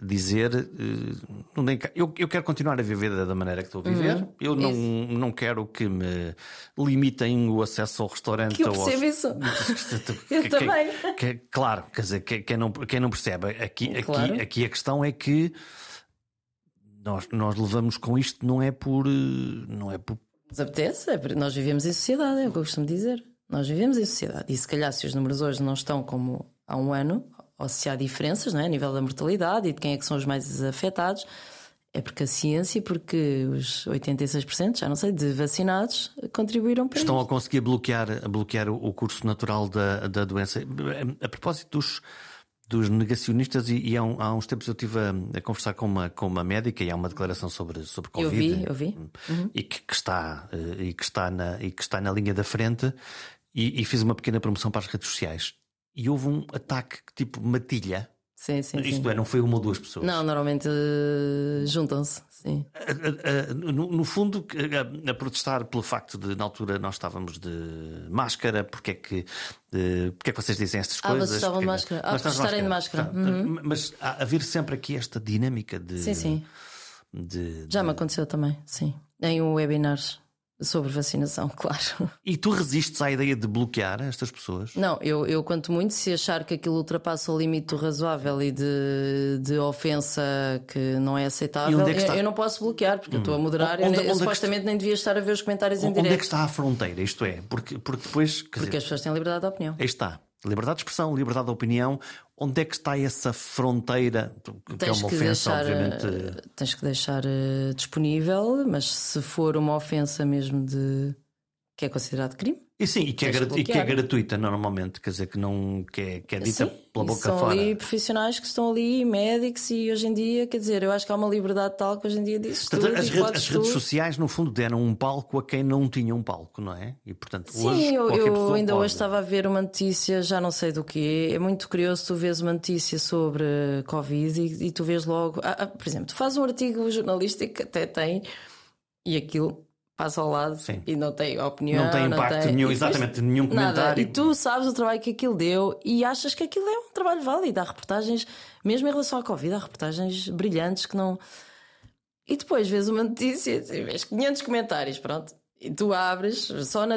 A: dizer. Uh, eu, eu quero continuar a viver da maneira que estou a viver. Uhum. Eu não, não quero que me limitem o acesso ao restaurante.
B: Que eu percebo
A: aos...
B: isso. eu também.
A: Que, claro, quer dizer, quem não, quem não percebe, aqui, claro. aqui, aqui a questão é que nós, nós levamos com isto não é por. Eh, não é por.
B: Nos apetece, é nós vivemos em sociedade, é o que eu costumo dizer. Nós vivemos em sociedade. E se calhar, se os números hoje não estão como há um ano, ou se há diferenças não é? a nível da mortalidade e de quem é que são os mais afetados, é porque a ciência, porque os 86%, já não sei, de vacinados contribuíram para
A: Estão a conseguir bloquear, bloquear o curso natural da, da doença. A propósito dos dos negacionistas e, e há, um, há, uns tempos eu estive a, a, conversar com uma, com uma médica e há uma declaração sobre, sobre Covid.
B: Eu vi, eu vi.
A: Uhum. E que, que está, eh, e, que está na, e que está na linha da frente e, e fiz uma pequena promoção para as redes sociais. E houve um ataque tipo matilha.
B: Sim, sim,
A: Isto
B: sim.
A: é, não foi uma ou duas pessoas.
B: Não, normalmente eh, juntam-se, sim.
A: No, no fundo, a, protestar pelo facto de, na altura, nós estávamos de máscara, porque é que, eh, porque é que vocês dizem estas
B: Ah,
A: coisas?
B: vocês estavam de máscara. Ah, estarem de máscara. Uhum.
A: Tá, Mas há haver sempre aqui esta dinâmica de.
B: Sim, sim.
A: de-
B: Já
A: de-
B: me aconteceu também, sim. Em webinars sobre vacinação, claro.
A: E tu resistes à ideia de bloquear estas pessoas?
B: Não, eu, eu quanto muito, se achar que aquilo ultrapassa o limite razoável e de, de ofensa que não é aceitável,
A: onde é está?
B: eu, eu não posso bloquear, porque eu estou a moderar.
A: Onde-
B: eu,
A: onde
B: nem-
A: é
B: supostamente nem devia estar a ver os comentários em
A: Onde é que
B: direto.
A: está a fronteira? Isto é, porque, porque depois.
B: Porque
A: dizer,
B: as pessoas têm liberdade de opinião.
A: Aí está. Liberdade de expressão, liberdade de opinião. Onde é que está essa fronteira? Que é
B: Tens
A: uma
B: que,
A: ofensa,
B: deixar,
A: obviamente.
B: eh, tens que deixar eh, disponível, mas se for uma ofensa mesmo de que é considerado crime,
A: E sim, e que, é, e que é gratuita normalmente, quer dizer, que, não, que, é, que é dita
B: Sim,
A: pela boca
B: são
A: fora.
B: ali profissionais que estão ali, médicos, e hoje em dia, quer dizer, eu acho que há uma liberdade tal que hoje em dia tudo
A: Portanto, as,
B: e
A: redes,
B: podes
A: as redes sociais, no fundo, deram um palco a quem não tinha um palco, não é? E portanto, hoje
B: Sim, eu,
A: qualquer
B: eu
A: pessoa
B: ainda
A: pode.
B: hoje estava a ver uma notícia, já não sei do que. É muito curioso tu vês uma notícia sobre Covid e, e tu vês logo. ah, ah, por exemplo, tu fazes um artigo jornalístico que até tem e aquilo passa ao lado
A: Sim.
B: e não tem opinião.
A: Não tem impacto
B: tem-
A: nenhum,
B: e depois-
A: exatamente, nenhum
B: Nada.
A: comentário.
B: E tu sabes o trabalho que aquilo deu e achas que aquilo é um trabalho válido. Há reportagens, mesmo em relação à Covid, há reportagens brilhantes que não. E depois vês uma notícia e vês 500 comentários, pronto. E tu abres, só na.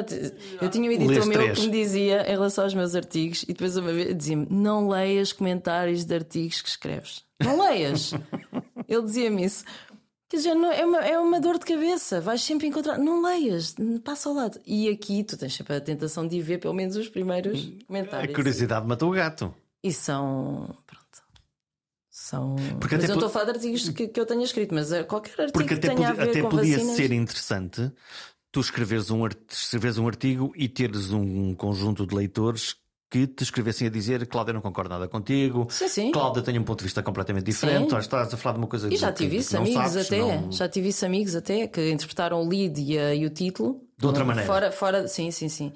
B: Eu tinha um editor meu que me dizia em relação aos meus artigos, e depois uma vez dizia-me: não leias comentários de artigos que escreves. Não leias. Ele dizia-me isso. Quer dizer, não- é, uma, é uma dor de cabeça, vais sempre encontrar. Não leias, passa ao lado. E aqui tu tens sempre a tentação de ir ver pelo menos os primeiros
A: A
B: comentários.
A: curiosidade matou o gato.
B: E são. Pronto. São.
A: Porque
B: mas eu estou a falar de artigos que, que eu tenha escrito, mas eh, qualquer artigo
A: Porque
B: que
A: até,
B: tenha
A: podia,
B: a
A: até podia
B: vacinas.
A: ser interessante tu escreveres um, escreveres um artigo e teres um conjunto de leitores que te escrevessem a dizer Cláudia não concordo nada contigo,
B: Sim, sim.
A: Cláudia tem um ponto de vista completamente diferente,
B: Sim.
A: estás a falar de uma coisa
B: E já
A: que-
B: tive
A: que
B: isso, amigos
A: sabes,
B: até.
A: não-
B: Já tive isso, amigos até, que interpretaram o lead e, a- e o título.
A: De outra maneira.
B: Fora, fora, sim, sim, sim.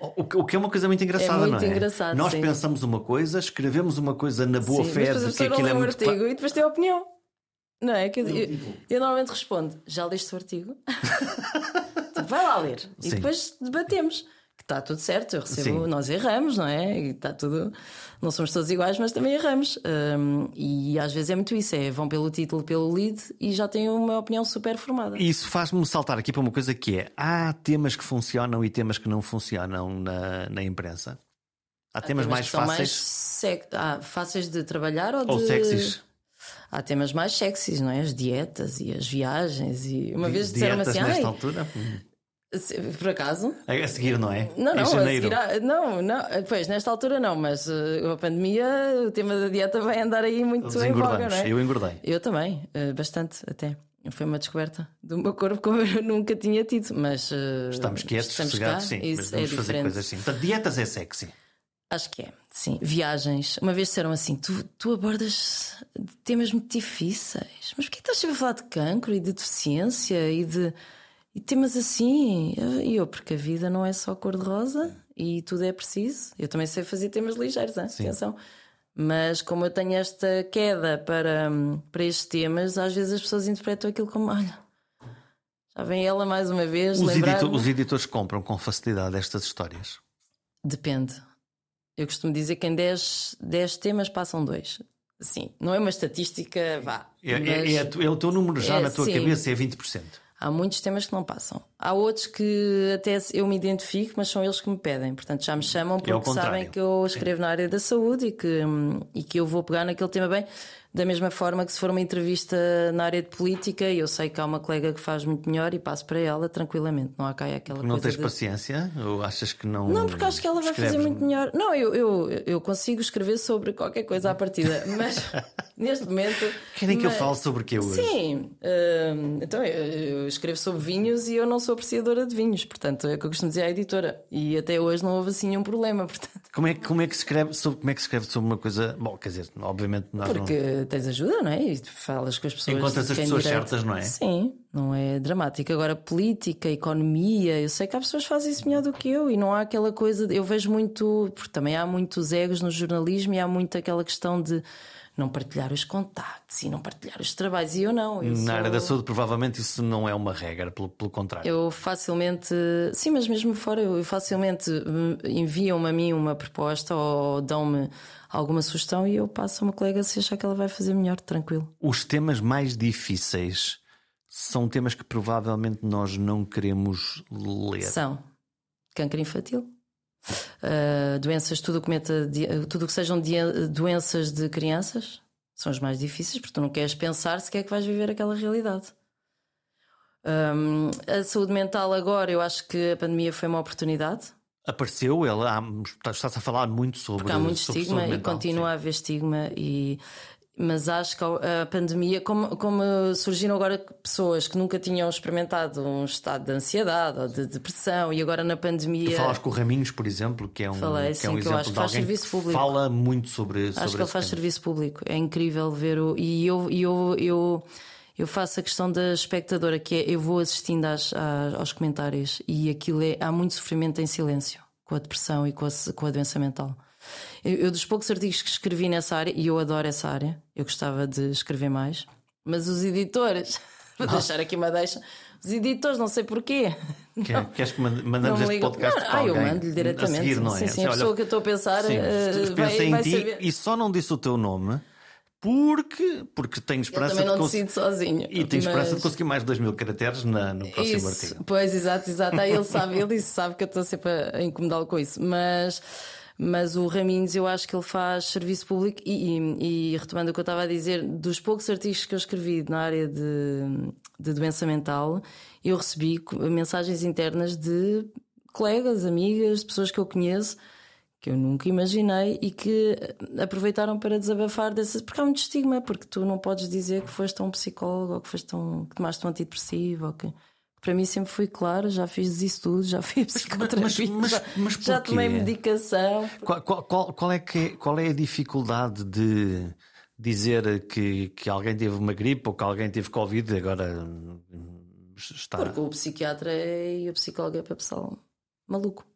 A: O que, que é uma coisa muito engraçada,
B: muito
A: não é?
B: engraçado,
A: Nós
B: sim.
A: pensamos uma coisa, escrevemos uma coisa na boa
B: Sim,
A: fé de que aquilo é muito. pa-
B: artigo e depois tem a opinião. Não é? Quer dizer, eu, eu normalmente respondo: já leste o artigo? Vai lá ler. E
A: Sim.
B: depois debatemos. Que está tudo certo, eu recebo,
A: Sim.
B: nós erramos, não é? E está tudo. Não somos todos iguais, mas também erramos. Hum, e às vezes é muito isso: é vão pelo título, pelo lead e já têm uma opinião super formada.
A: E Isso faz-me saltar aqui para uma coisa que é: há temas que funcionam e temas que não funcionam na, na imprensa. Há, temas, mais
B: que são
A: fáceis
B: mais sec- ah, fáceis de trabalhar ou,
A: ou
B: de...
A: sexys.
B: Há temas mais sexys, não é? As dietas e as viagens. E uma vez disseram assim: Ai,
A: altura?
B: Por acaso?
A: A seguir, não é?
B: Não, não,
A: em
B: a
A: janeiro.
B: seguir não, não, pois nesta altura não, mas uh, a pandemia, o tema da dieta vai andar aí muito
A: Todos
B: em voga,
A: engordamos.
B: não é?
A: Eu engordei.
B: Eu também, uh, bastante até. Foi uma descoberta do meu corpo como eu nunca tinha tido, mas uh,
A: Estamos quietos,
B: estamos
A: sossegados, sim. Mas
B: é
A: vamos fazer
B: diferente.
A: coisas assim. Portanto, dietas é sexy.
B: Acho que é, sim. Viagens. Uma vez disseram assim: tu, tu abordas temas muito difíceis, mas porquê estás sempre a falar de cancro e de deficiência e de e temas assim? E eu, porque a vida não é só cor-de-rosa e tudo é preciso. Eu também sei fazer temas ligeiros, hein? atenção. Mas como eu tenho esta queda para, para estes temas, às vezes as pessoas interpretam aquilo como: olha, já vem ela mais uma vez.
A: Os,
B: lembrar
A: edito- os editores compram com facilidade estas histórias.
B: Depende. Eu costumo dizer que em 10, 10 temas passam dois. Sim, não é uma estatística, vá.
A: É, é-
B: mas
A: é tu- é o teu número já
B: É,
A: na tua
B: sim.
A: cabeça, é 20%.
B: Há muitos temas que não passam. Há outros que até eu me identifico, mas são eles que me pedem. Portanto, já me chamam
A: É
B: porque sabem que eu escrevo na área da saúde e que, hum, e que eu vou pegar naquele tema bem. Da mesma forma que se for uma entrevista na área de política, eu sei que há uma colega que faz muito melhor e passo para ela tranquilamente. Não há cá aquela
A: Não
B: coisa
A: tens
B: de...
A: paciência? Ou achas que não.
B: Não, porque acho que ela vai fazer
A: escreves?
B: muito melhor. Não, eu, eu, eu consigo escrever sobre qualquer coisa à partida, mas neste momento.
A: Querem que eu
B: mas-
A: fale sobre o que hoje?
B: Sim, hum, então eu, eu escrevo sobre vinhos e eu não sou apreciadora de vinhos, portanto é o que eu costumo dizer à editora. E até hoje não houve assim nenhum problema, portanto,
A: Como é, que- como, é que se escreve sobre, como é que se escreve sobre uma coisa. Bom, quer dizer, obviamente nós não.
B: Tens ajuda, não é? E falas com as pessoas.
A: Encontras as pessoas
B: direito.
A: certas, não é?
B: Sim, não é dramático. Agora, política, economia, eu sei que há pessoas que fazem isso melhor do que eu e não há aquela coisa. De, eu vejo muito, porque também há muitos egos no jornalismo e há muito aquela questão de não partilhar os contactos e não partilhar os trabalhos. E eu não. Eu
A: Na
B: sou...
A: área da saúde, provavelmente isso não é uma regra, pelo, pelo contrário.
B: Eu facilmente, sim, mas mesmo fora, eu facilmente enviam-me a mim uma proposta ou dão-me alguma sugestão e eu passo a uma colega se achar que ela vai fazer melhor, tranquilo.
A: Os temas mais difíceis são temas que provavelmente nós não queremos ler.
B: São câncer infantil, uh, doenças, tudo que, meta, tudo que sejam doenças de crianças são os mais difíceis, porque tu não queres pensar se quer que vais viver aquela realidade. Um, a saúde mental agora, eu acho que a pandemia foi uma oportunidade.
A: Apareceu, ela está-se a falar muito sobre
B: Porque há muito estigma e continua
A: sim.
B: a haver estigma e mas acho que a pandemia, como, como surgiram agora pessoas que nunca tinham experimentado um estado de ansiedade ou de depressão e agora na pandemia.
A: Tu falas com o Raminhos, por exemplo, que é um,
B: Falei,
A: que é um
B: sim, que
A: exemplo
B: acho que
A: de
B: faz
A: alguém
B: serviço
A: que
B: público.
A: fala muito sobre,
B: Acho
A: sobre
B: que ele faz
A: tema.
B: serviço público. É incrível ver o. E eu, eu, eu, eu faço a questão da espectadora, que é eu vou assistindo às, às- aos comentários e aquilo é. Há muito sofrimento em silêncio com a depressão e com a, com a doença mental. Eu, eu, dos poucos artigos que escrevi nessa área, e eu adoro essa área, eu gostava de escrever mais, mas os editores, vou deixar aqui uma deixa, os editores, não sei porquê.
A: Queres que mand-
B: Não
A: mandamos
B: me
A: este
B: ligam.
A: podcast
B: Não,
A: para
B: ah, eu
A: alguém
B: mando-lhe diretamente.
A: a seguir, não é?
B: Sim, sim, a
A: Olha,
B: pessoa que eu estou a pensar
A: sim,
B: eh, vai,
A: em
B: vai
A: ti
B: saber.
A: e só não disse o teu nome porque, porque tenho
B: Eu
A: esperança
B: também não
A: de
B: sozinho.
A: E tenho esperança de
B: mas-
A: conseguir mais de 2 mil caracteres na- no próximo
B: Isso,
A: artigo.
B: pois, exato, exato. Aí ele sabe, ele sabe que eu estou sempre a incomodá-lo com isso. Mas, mas o Raminhos, eu acho que ele faz serviço público e, e- e retomando o que eu estava a dizer, dos poucos artigos que eu escrevi na área de, de doença mental, eu recebi mensagens internas de colegas, amigas, pessoas que eu conheço. Que eu nunca imaginei e que aproveitaram para desabafar dessas. Porque há muito estigma, porque tu não podes dizer que foste um psicólogo ou que, foste um, que tomaste um antidepressivo ou que. Para mim sempre fui claro, já fiz isso tudo, já fiz psicoterapia,
A: mas-
B: já,
A: mas
B: já tomei medicação.
A: Qual, qual- qual- é que qual é a dificuldade de dizer que, que alguém teve uma gripe ou que alguém teve Covid e agora hum, está.
B: Porque o psiquiatra é- e o psicólogo é para pessoal maluco.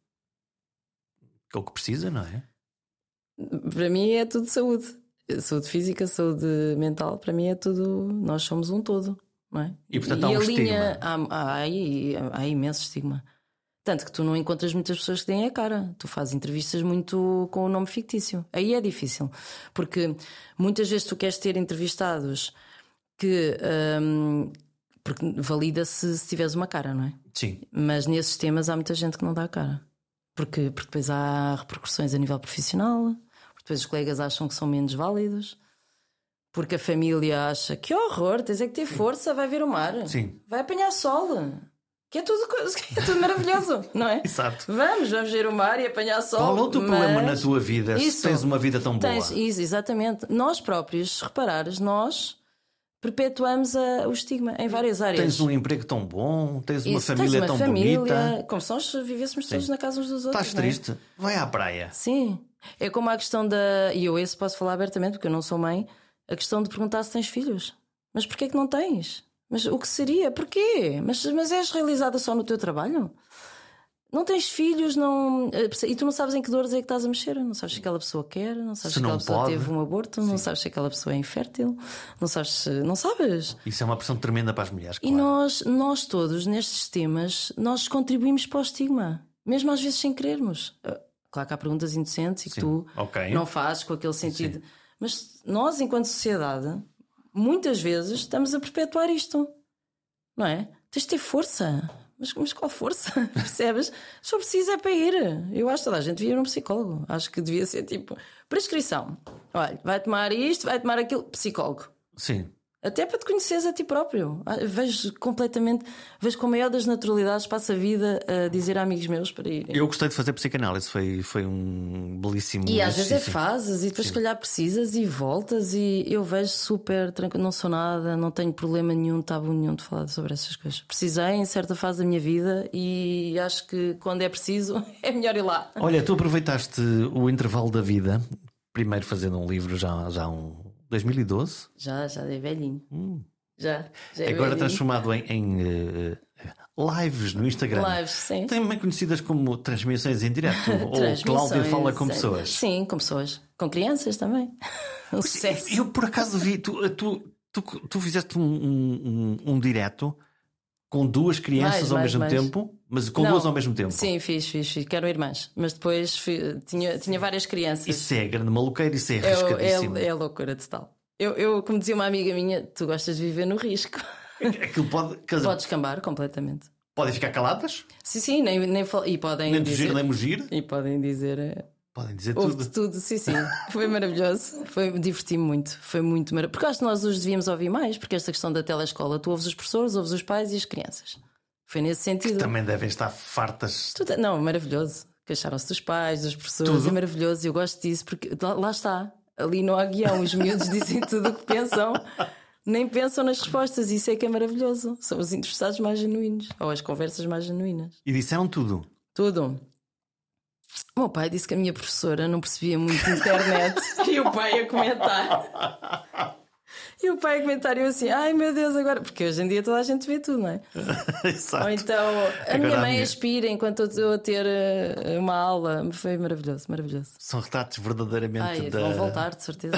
A: É o que precisa, não é?
B: Para mim é tudo saúde. Saúde física, saúde mental, para mim é tudo. Nós somos um todo, é?
A: E, portanto, há um
B: a linha.
A: estigma.
B: Há, há, aí- há imenso estigma. Tanto que tu não encontras muitas pessoas que deem a cara. Tu fazes entrevistas muito com o nome fictício. Aí é difícil. Porque muitas vezes tu queres ter entrevistados que. hum, porque valida-se se tiveres uma cara, não é?
A: Sim.
B: Mas nesses temas há muita gente que não dá a cara. Porque, porque depois há repercussões a nível profissional, porque depois os colegas acham que são menos válidos, porque a família acha que horror, tens é que ter força, vai ver o mar,
A: Sim.
B: vai apanhar sol, que é tudo, que é tudo maravilhoso, não é?
A: Exato.
B: Vamos, vamos ver o mar e apanhar sol.
A: Qual é o teu
B: mas-
A: problema na tua vida se
B: Isso.
A: tens uma vida tão boa?
B: Tens, isso, exatamente. Nós próprios, se reparares, nós perpetuamos a- o estigma em várias áreas.
A: Tens um emprego tão bom, tens uma
B: Isso, tens
A: família
B: uma
A: tão
B: família,
A: bonita,
B: Como se nós vivêssemos todos na casa uns dos outros.
A: estás
B: é?
A: triste, vai à praia.
B: Sim. É como a questão da. E eu esse posso falar abertamente, porque eu não sou mãe. A questão de perguntar se tens filhos. Mas porquê que não tens? Mas o que seria? Porquê? Mas, mas és realizada só no teu trabalho? Não tens filhos, não. E tu não sabes em que dores é que estás a mexer. Não sabes se aquela pessoa quer, não sabes
A: Se
B: aquela pessoa
A: pode.
B: teve um aborto, não sabes se aquela pessoa é infértil, não sabes se. Não sabes.
A: Isso é uma pressão tremenda para as mulheres.
B: E
A: claro.
B: nós, nós todos, nestes temas, nós contribuímos para o estigma, mesmo às vezes sem querermos. Ah, Claro que há perguntas indecentes e que
A: Sim,
B: tu
A: ok.
B: não fazes com aquele sentido. Mas nós, enquanto sociedade, muitas vezes estamos a perpetuar isto. Não é? Tens de ter força. Mas, mas qual força? Percebes? Só preciso é para ir. Eu acho que toda a gente devia ir a um psicólogo. Acho que devia ser tipo prescrição. Olha, vai tomar isto, vai tomar aquilo. Psicólogo.
A: Sim.
B: Até para te conheceres a ti próprio. Ah, Vejo completamente, vejo com a maior das naturalidades, passo a vida a dizer a amigos meus para irem.
A: Eu gostei de fazer psicanálise, foi, foi um belíssimo.
B: E às vezes é fases, e depois, se calhar, precisas e voltas. E eu vejo super tranquilo, não sou nada, não tenho problema nenhum, tabu nenhum de falar sobre essas coisas. Precisei em certa fase da minha vida e acho que quando é preciso é melhor ir lá.
A: Olha, tu aproveitaste o intervalo da vida, primeiro fazendo um livro já, já um 2012.
B: Já, já é velhinho.
A: Hum,
B: Já. já é
A: Agora
B: velhinho.
A: transformado em, em, eh, lives no Instagram.
B: Lives, sim.
A: Também conhecidas como transmissões em direto. ou Cláudia fala com
B: sim.
A: pessoas.
B: Sim, com pessoas. Com crianças também. O sucesso.
A: Eu por acaso vi, tu, tu, tu, tu fizeste um, um, um, um direto com duas crianças
B: Mais,
A: ao
B: mais,
A: mesmo
B: mais.
A: tempo, mas com
B: Não,
A: duas ao mesmo tempo.
B: Sim, fiz, fiz, fiz. Que eram irmãs. Mas depois fui- tinha, tinha várias crianças.
A: Isso é grande maluqueiro, isso é
B: É, o-
A: arriscadíssimo.
B: é, é a loucura total. Eu, eu, como dizia uma amiga minha, tu gostas de viver no risco.
A: Aquilo pode. dizer,
B: Pode descambar completamente.
A: Podem ficar caladas,
B: Sim, sim, nem, nem e podem
A: nem
B: dizer.
A: nem mugir.
B: E podem dizer. eh,
A: Podem dizer tudo.
B: de tudo, sim, sim. Foi maravilhoso. Foi, diverti-me muito. Foi muito maravilhoso. Porque acho que nós os devíamos ouvir mais, porque esta questão da telescola, tu ouves os professores, ouves os pais e as crianças. Foi nesse sentido.
A: Também devem estar fartas.
B: Tudo- não, maravilhoso. Queixaram-se dos pais, dos professores,
A: Tudo.
B: é maravilhoso. Eu gosto disso porque lá, lá está. Ali não há guião, os miúdos dizem tudo o que pensam, nem pensam nas respostas. Isso é que é maravilhoso. São os interessados mais genuínos, ou as conversas mais genuínas.
A: E disseram tudo.
B: Tudo. O meu pai disse que a minha professora não percebia muito internet e o pai a comentar. E o pai a comentar eu assim, ai meu Deus, agora. Porque hoje em dia toda a gente vê tudo, não é?
A: Exato.
B: Ou então a
A: Agora
B: minha
A: a
B: mãe
A: minha-
B: aspira enquanto eu estou a ter eh, uma aula. Foi maravilhoso, maravilhoso.
A: São retratos verdadeiramente
B: Ai,
A: da.
B: vão voltar, de certeza.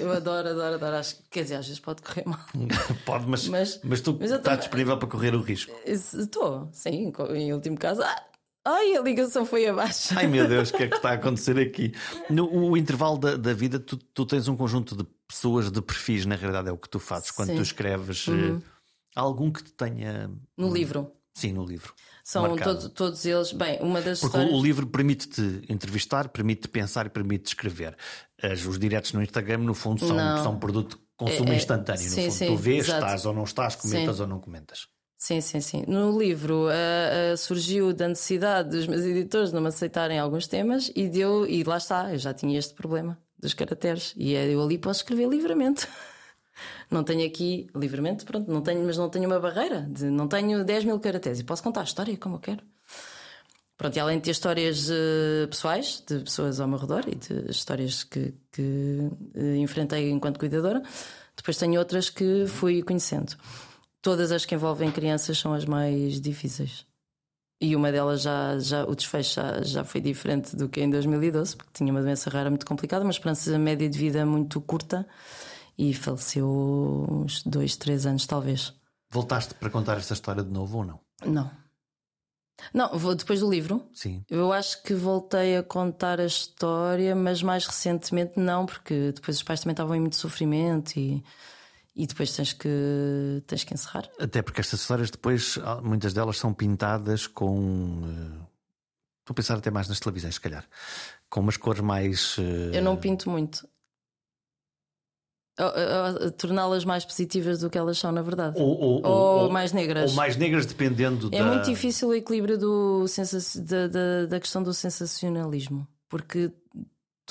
B: Eu adoro, adoro, adoro. Acho, que- quer dizer, às vezes pode correr mal.
A: Pode, mas, mas,
B: Mas-
A: tu
B: mas
A: estás
B: também-
A: disponível para correr o risco.
B: Estou, sim, em último caso. Ah, ai, a ligação foi abaixo.
A: Ai meu Deus, o que é que está a acontecer aqui? No intervalo da, da vida, tu, tu tens um conjunto de pessoas de perfis, na realidade é o que tu fazes quando
B: Sim. Uhum.
A: tu escreves. eh, Algum que te tenha.
B: No livro.
A: Sim, no livro.
B: São
A: Marcado.
B: todos, eles. Bem, uma das
A: Porque
B: histórias.
A: o livro permite-te entrevistar, permite-te pensar e permite-te escrever. Os diretos no Instagram, no fundo, são,
B: Não.
A: são um produto de consumo
B: É, é,
A: instantâneo. No
B: sim,
A: fundo,
B: sim,
A: tu vês,
B: exato.
A: estás ou não estás, comentas ou não comentas.
B: Sim, sim, sim. No livro ah, ah, surgiu da necessidade dos meus editores não me aceitarem alguns temas e deu, e lá está, eu já tinha este problema dos caracteres. E é, eu ali posso escrever livremente. Não tenho aqui, livremente, pronto, não tenho, mas não tenho uma barreira, de, não tenho 10 mil caracteres e posso contar a história como eu quero. Pronto, e além de ter histórias eh, pessoais de pessoas ao meu redor e de histórias que, que eh, enfrentei enquanto cuidadora, depois tenho outras que fui conhecendo. Todas as que envolvem crianças são as mais difíceis. E uma delas já, já o desfecho já, já foi diferente do que em 2012, porque tinha uma doença rara muito complicada, uma esperança média de vida muito curta e faleceu uns dois, três anos, talvez.
A: Voltaste para contar esta história de novo ou não?
B: Não. Não, vou depois do livro.
A: Sim.
B: Eu acho que voltei a contar a história, mas mais recentemente não, porque depois os pais também estavam em muito sofrimento e, e depois tens que, tens que encerrar.
A: Até porque estas histórias depois, ah, muitas delas são pintadas com. eh, Estou a pensar até mais nas televisões, se calhar. Com umas cores mais. eh,
B: Eu não pinto muito. Oh, Torná-las mais positivas do que elas são, na verdade.
A: Ou, ou-
B: Ou
A: ou-
B: mais negras.
A: Ou mais negras, dependendo
B: É
A: da.
B: muito difícil o equilíbrio do da, da, da questão do sensacionalismo, porque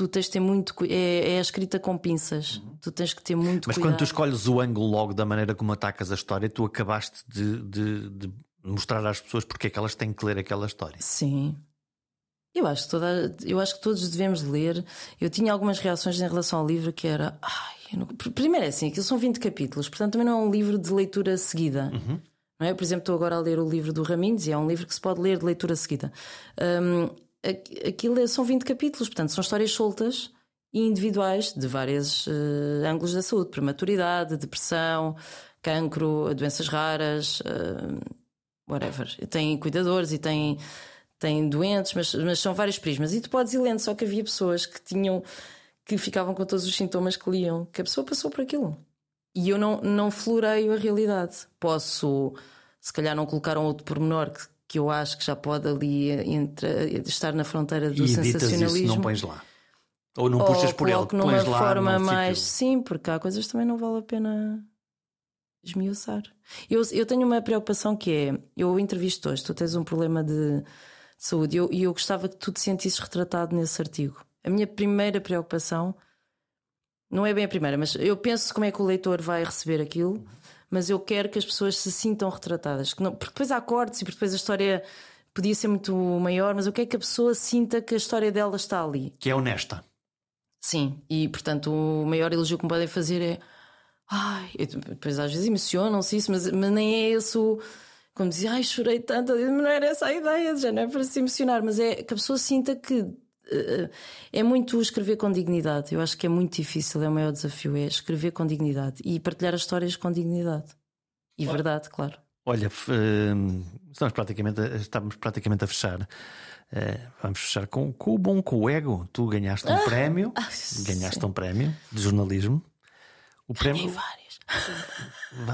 B: tu tens de ter muito. É, é a escrita com pinças. Tu tens que ter muito
A: Mas
B: cuidado.
A: quando tu escolhes o ângulo logo da maneira como atacas a história, tu acabaste de, de- de mostrar às pessoas porque é que elas têm que ler aquela história.
B: Sim. Eu acho, que toda, eu acho que todos devemos ler. Eu tinha algumas reações em relação ao livro que era. Ai, não- Primeiro é assim, aquilo são 20 capítulos, portanto também não é um livro de leitura seguida. Não é? Por exemplo, estou agora a ler o livro do Raminhos e é um livro que se pode ler de leitura seguida. Aqu- aquilo é- são 20 capítulos, portanto são histórias soltas e individuais de vários eh, ângulos da saúde: prematuridade, depressão, cancro, doenças raras, eh, whatever. Tem cuidadores e tem, tem doentes, mas, mas são vários prismas. E tu podes ir lendo, só que havia pessoas que tinham que ficavam com todos os sintomas que liam, que a pessoa passou por aquilo. E eu não, não floreio a realidade. Posso, se calhar, não colocar um outro pormenor que, que eu acho que já pode ali entre, estar na fronteira do
A: e editas isso,
B: sensacionalismo.
A: não pões lá. Ou não puxas por ele,
B: numa
A: pões lá
B: forma
A: num
B: mais.
A: sítio.
B: Sim, porque há coisas que também não vale a pena esmiuçar. Eu, eu tenho uma preocupação que é: eu entrevisto hoje, tu tens um problema de saúde e eu, eu gostava que tu te sentisses retratado nesse artigo. A minha primeira preocupação não é bem a primeira, mas eu penso como é que o leitor vai receber aquilo, mas eu quero que as pessoas se sintam retratadas. Não, porque depois há cortes e depois a história podia ser muito maior, mas eu quero que a pessoa sinta que a história dela está ali.
A: Que é honesta.
B: Sim, e portanto o maior elogio que me podem fazer é Ai, depois às vezes emocionam-se isso, mas, mas nem é esse o. Como dizia, ai, chorei tanto, não era essa a ideia, já não é para se emocionar, mas é que a pessoa sinta que é muito escrever com dignidade. Eu acho que é muito difícil, é o maior desafio, é escrever com dignidade e partilhar as histórias com dignidade. E Olha, verdade, claro.
A: Olha, uh, estamos praticamente, estamos praticamente a fechar. Uh, vamos fechar com, com o bom, com o ego. Tu ganhaste um ah, prémio, ah, ganhaste um prémio de jornalismo.
B: O prémio.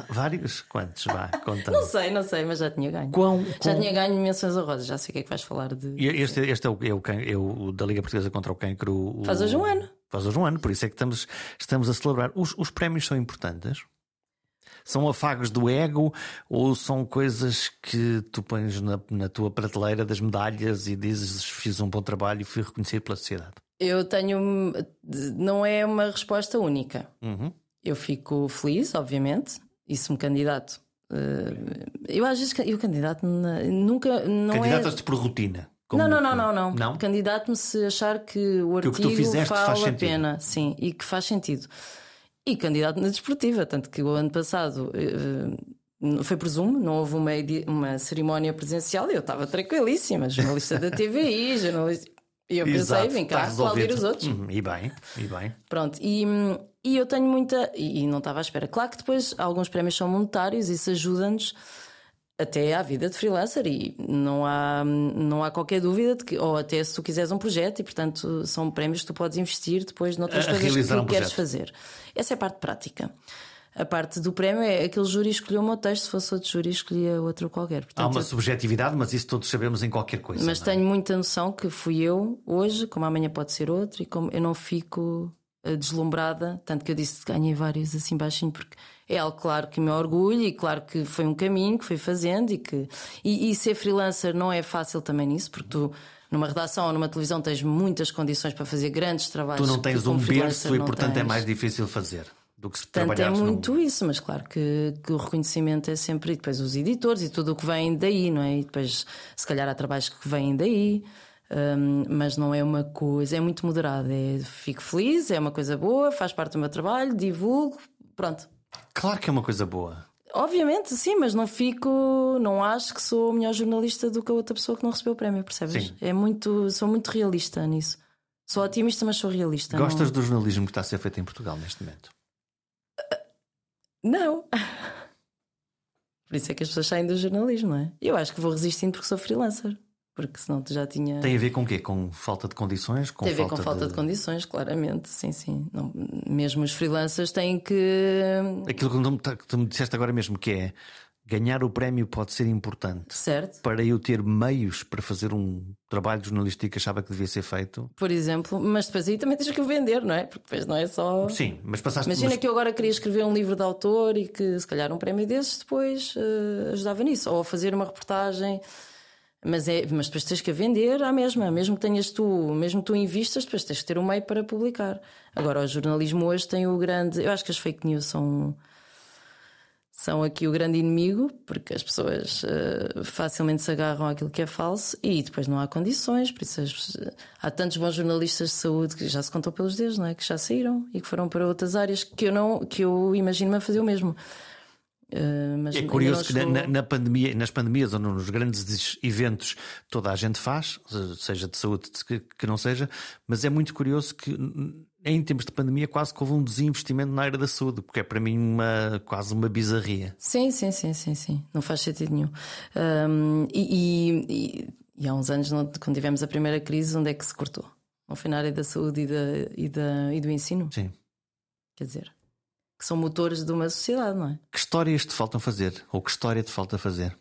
A: Vários. Quantos? Vá, conta.
B: Não sei, não sei, mas já tinha ganho. Quão, já tinha ganho menções honrosas, já sei o que é que vais falar de.
A: Este, este é, o, é, o, é o da Liga Portuguesa contra o Cancro. O...
B: Faz hoje um ano.
A: Faz hoje um ano, por isso é que estamos, estamos a celebrar. Os, os prémios são importantes? São afagos do ego ou são coisas que tu pões na, na tua prateleira das medalhas e dizes fiz um bom trabalho e fui reconhecido pela sociedade?
B: Eu tenho. Não é uma resposta única.
A: Uhum.
B: Eu fico feliz, obviamente, e se me candidato. Uh, eu às vezes eu candidato nunca não
A: Candidatas-te é... por rotina.
B: Não, não, não, não, não. não? Candidato-me se achar que o artigo que o que fizeste vale a pena, sim, e que faz sentido. E candidato na desportiva, tanto que o ano passado uh, foi por Zoom, não houve uma, uma cerimónia presencial e eu estava tranquilíssima, jornalista da TVI, jornalista. E eu Exato, pensei, vem cá, aplaudir os outros.
A: Uhum, e bem, e bem.
B: Pronto, e, e eu tenho muita. E, e não estava à espera. Claro que depois alguns prémios são monetários, isso ajuda-nos até à vida de freelancer e não há, não há qualquer dúvida de que, ou até se tu quiseres um projeto e portanto são prémios que tu podes investir depois noutras a, coisas que tu um queres fazer. Essa é a parte prática. A parte do prémio é aquele júri escolheu o meu texto, se fosse outro júri escolhia outro qualquer.
A: Portanto, Há uma eu... subjetividade, mas isso todos sabemos em qualquer coisa.
B: Mas
A: é?
B: tenho muita noção que fui eu hoje, como amanhã pode ser outro, e como eu não fico eh, deslumbrada, tanto que eu disse que ganhei vários assim baixinho, porque é algo claro que me orgulho e claro que foi um caminho que fui fazendo e que e, e ser freelancer não é fácil também nisso, porque tu numa redação ou numa televisão tens muitas condições para fazer grandes trabalhos.
A: Tu não tens um berço e portanto é tens. é mais difícil fazer do que se
B: Portanto, é muito no... isso, mas claro que, que, o reconhecimento é sempre. E depois os editores e tudo o que vem daí, não é? E depois, se calhar, há trabalhos que vêm daí, um, mas não é uma coisa, é muito moderada. É, fico feliz, é uma coisa boa, faz parte do meu trabalho, divulgo, pronto.
A: Claro que é uma coisa boa.
B: Obviamente, sim, mas não fico, não acho que sou melhor jornalista do que a outra pessoa que não recebeu o prémio, percebes? Sim. É muito, sou muito realista nisso. Sou otimista, mas sou realista.
A: Gostas não... do jornalismo que está a ser feito em Portugal neste momento?
B: Não. Por isso é que as pessoas saem do jornalismo, não é? Eu acho que vou resistindo porque sou freelancer. Porque senão tu já tinha.
A: Tem a ver com o quê? Com falta de condições?
B: Com Tem a ver falta com falta de... de... condições, claramente, sim, sim. Não, mesmo os freelancers têm que.
A: Aquilo que tu, me, que tu me disseste agora mesmo, que é ganhar o prémio pode ser importante
B: certo.
A: para eu ter meios para fazer um trabalho jornalístico que achava que devia ser feito.
B: Por exemplo, mas depois aí também tens que o vender, não é? Porque depois não é só.
A: Sim, mas passaste
B: Imagina
A: mas...
B: que eu agora queria escrever um livro de autor e que se calhar um prémio desses depois uh, ajudava nisso, ou fazer uma reportagem. Mas, é, mas depois tens que a vender à mesma, mesmo que tenhas tu, mesmo que tu invistas, depois tens que ter um meio para publicar. Agora, o jornalismo hoje tem o grande. Eu acho que as fake news são são aqui o grande inimigo, porque as pessoas uh, facilmente se agarram àquilo que é falso e depois não há condições. Por isso as, há tantos bons jornalistas de saúde que já se contou pelos dedos, não é? Que já saíram e que foram para outras áreas que eu não, que eu imagino-me a fazer o mesmo.
A: Uh, é curioso que na, na, pandemia, nas pandemias ou nos grandes eventos toda a gente faz, seja de saúde que, que não seja, mas é muito curioso que em tempos de pandemia quase que houve um desinvestimento na área da saúde, porque é para mim uma, quase uma bizarria.
B: Sim, sim, sim, sim, sim. Não faz sentido nenhum. Um, e, e, e, há uns anos, quando tivemos a primeira crise, onde é que se cortou? Não foi na área da saúde e, da, e, da, e do ensino?
A: Sim.
B: Quer dizer, que são motores de uma sociedade, não é?
A: Que histórias te faltam fazer? Ou que história te falta fazer?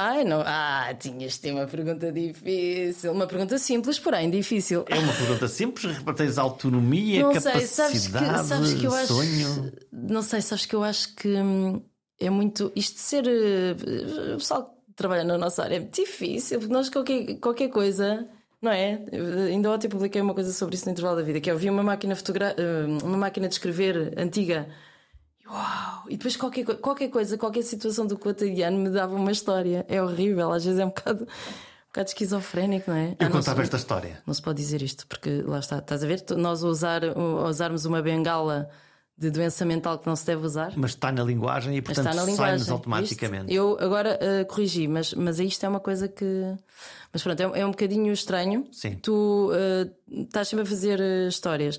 B: Ai, não. Ah, tinhas de ter uma pergunta difícil. Uma pergunta simples, porém difícil.
A: É uma pergunta simples, tens autonomia, não capacidade, sei, sabes que, sabes que eu sonho.
B: Acho, não sei, sabes que eu acho que hum, é muito. Isto de ser. Uh, o pessoal que trabalha na nossa área é muito difícil, porque nós qualquer, qualquer coisa. Não é? Ainda ontem publiquei uma coisa sobre isso no intervalo da vida, que eu vi uma máquina, fotogra... Uh, uma máquina de escrever antiga Uau! E depois qualquer, qualquer coisa, qualquer situação do cotidiano me dava uma história. É horrível, às vezes é um bocado, um bocado esquizofrénico, não é?
A: Eu ah, contava esta história.
B: Não se pode dizer isto, porque lá está, estás a ver? Nós usar, usarmos uma bengala de doença mental que não se deve usar.
A: Mas está na linguagem e, portanto, sai-nos automaticamente.
B: Isto, eu agora uh, corrigi, mas, mas isto é uma coisa que. Mas pronto, é, é um bocadinho estranho.
A: Sim.
B: Tu uh, estás sempre a fazer uh, histórias.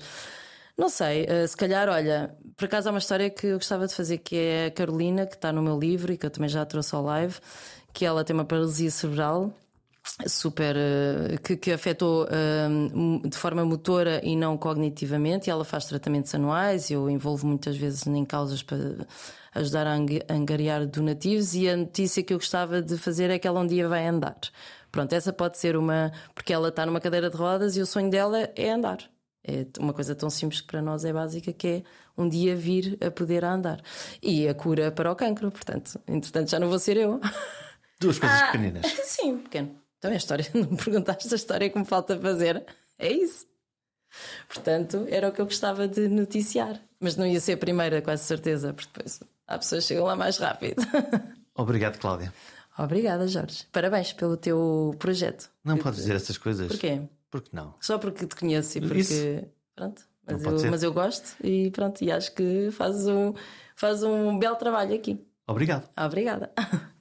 B: Não sei, se calhar, olha, por acaso há uma história que eu gostava de fazer, que é a Carolina, que está no meu livro e que eu também já trouxe ao live, que ela tem uma paralisia cerebral super uh, que, que, afetou uh, de forma motora e não cognitivamente. E ela faz tratamentos anuais. Eu envolvo muitas vezes em causas para ajudar a angariar donativos. E a notícia que eu gostava de fazer é que ela um dia vai andar. Pronto, essa pode ser uma. Porque ela está numa cadeira de rodas e o sonho dela é andar. É uma coisa tão simples que para nós é básica que é um dia vir a poder andar. E a cura para o cancro, portanto, entretanto já não vou ser eu.
A: Duas coisas ah, pequeninas.
B: Sim, pequeno. Então é a história, não me perguntaste a história que me falta fazer. É isso. Portanto, era o que eu gostava de noticiar. Mas não ia ser a primeira, quase certeza, porque depois há pessoas que chegam lá mais rápido.
A: Obrigado, Cláudia.
B: Obrigada, Jorge. Parabéns pelo teu projeto.
A: Não podes dizer essas coisas.
B: Porquê?
A: Porque não.
B: Só porque te conheço e porque.
A: Isso.
B: Pronto. Mas eu, mas eu, gosto e pronto, e acho que fazes um, faz um belo trabalho aqui.
A: Obrigado.
B: Obrigada.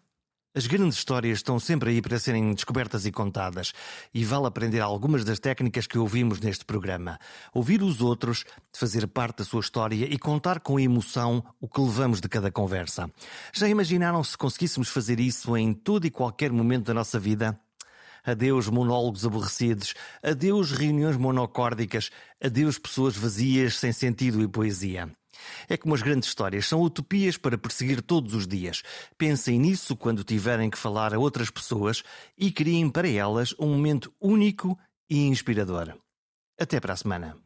A: As grandes histórias estão sempre aí para serem descobertas e contadas, e vale aprender algumas das técnicas que ouvimos neste programa. Ouvir os outros, fazer parte da sua história e contar com emoção o que levamos de cada conversa. Já imaginaram se conseguíssemos fazer isso em todo e qualquer momento da nossa vida? Adeus monólogos aborrecidos, adeus reuniões monocórdicas, adeus pessoas vazias sem sentido e poesia. É como as grandes histórias, são utopias para perseguir todos os dias. Pensem nisso quando tiverem que falar a outras pessoas e criem para elas um momento único e inspirador. Até para a semana.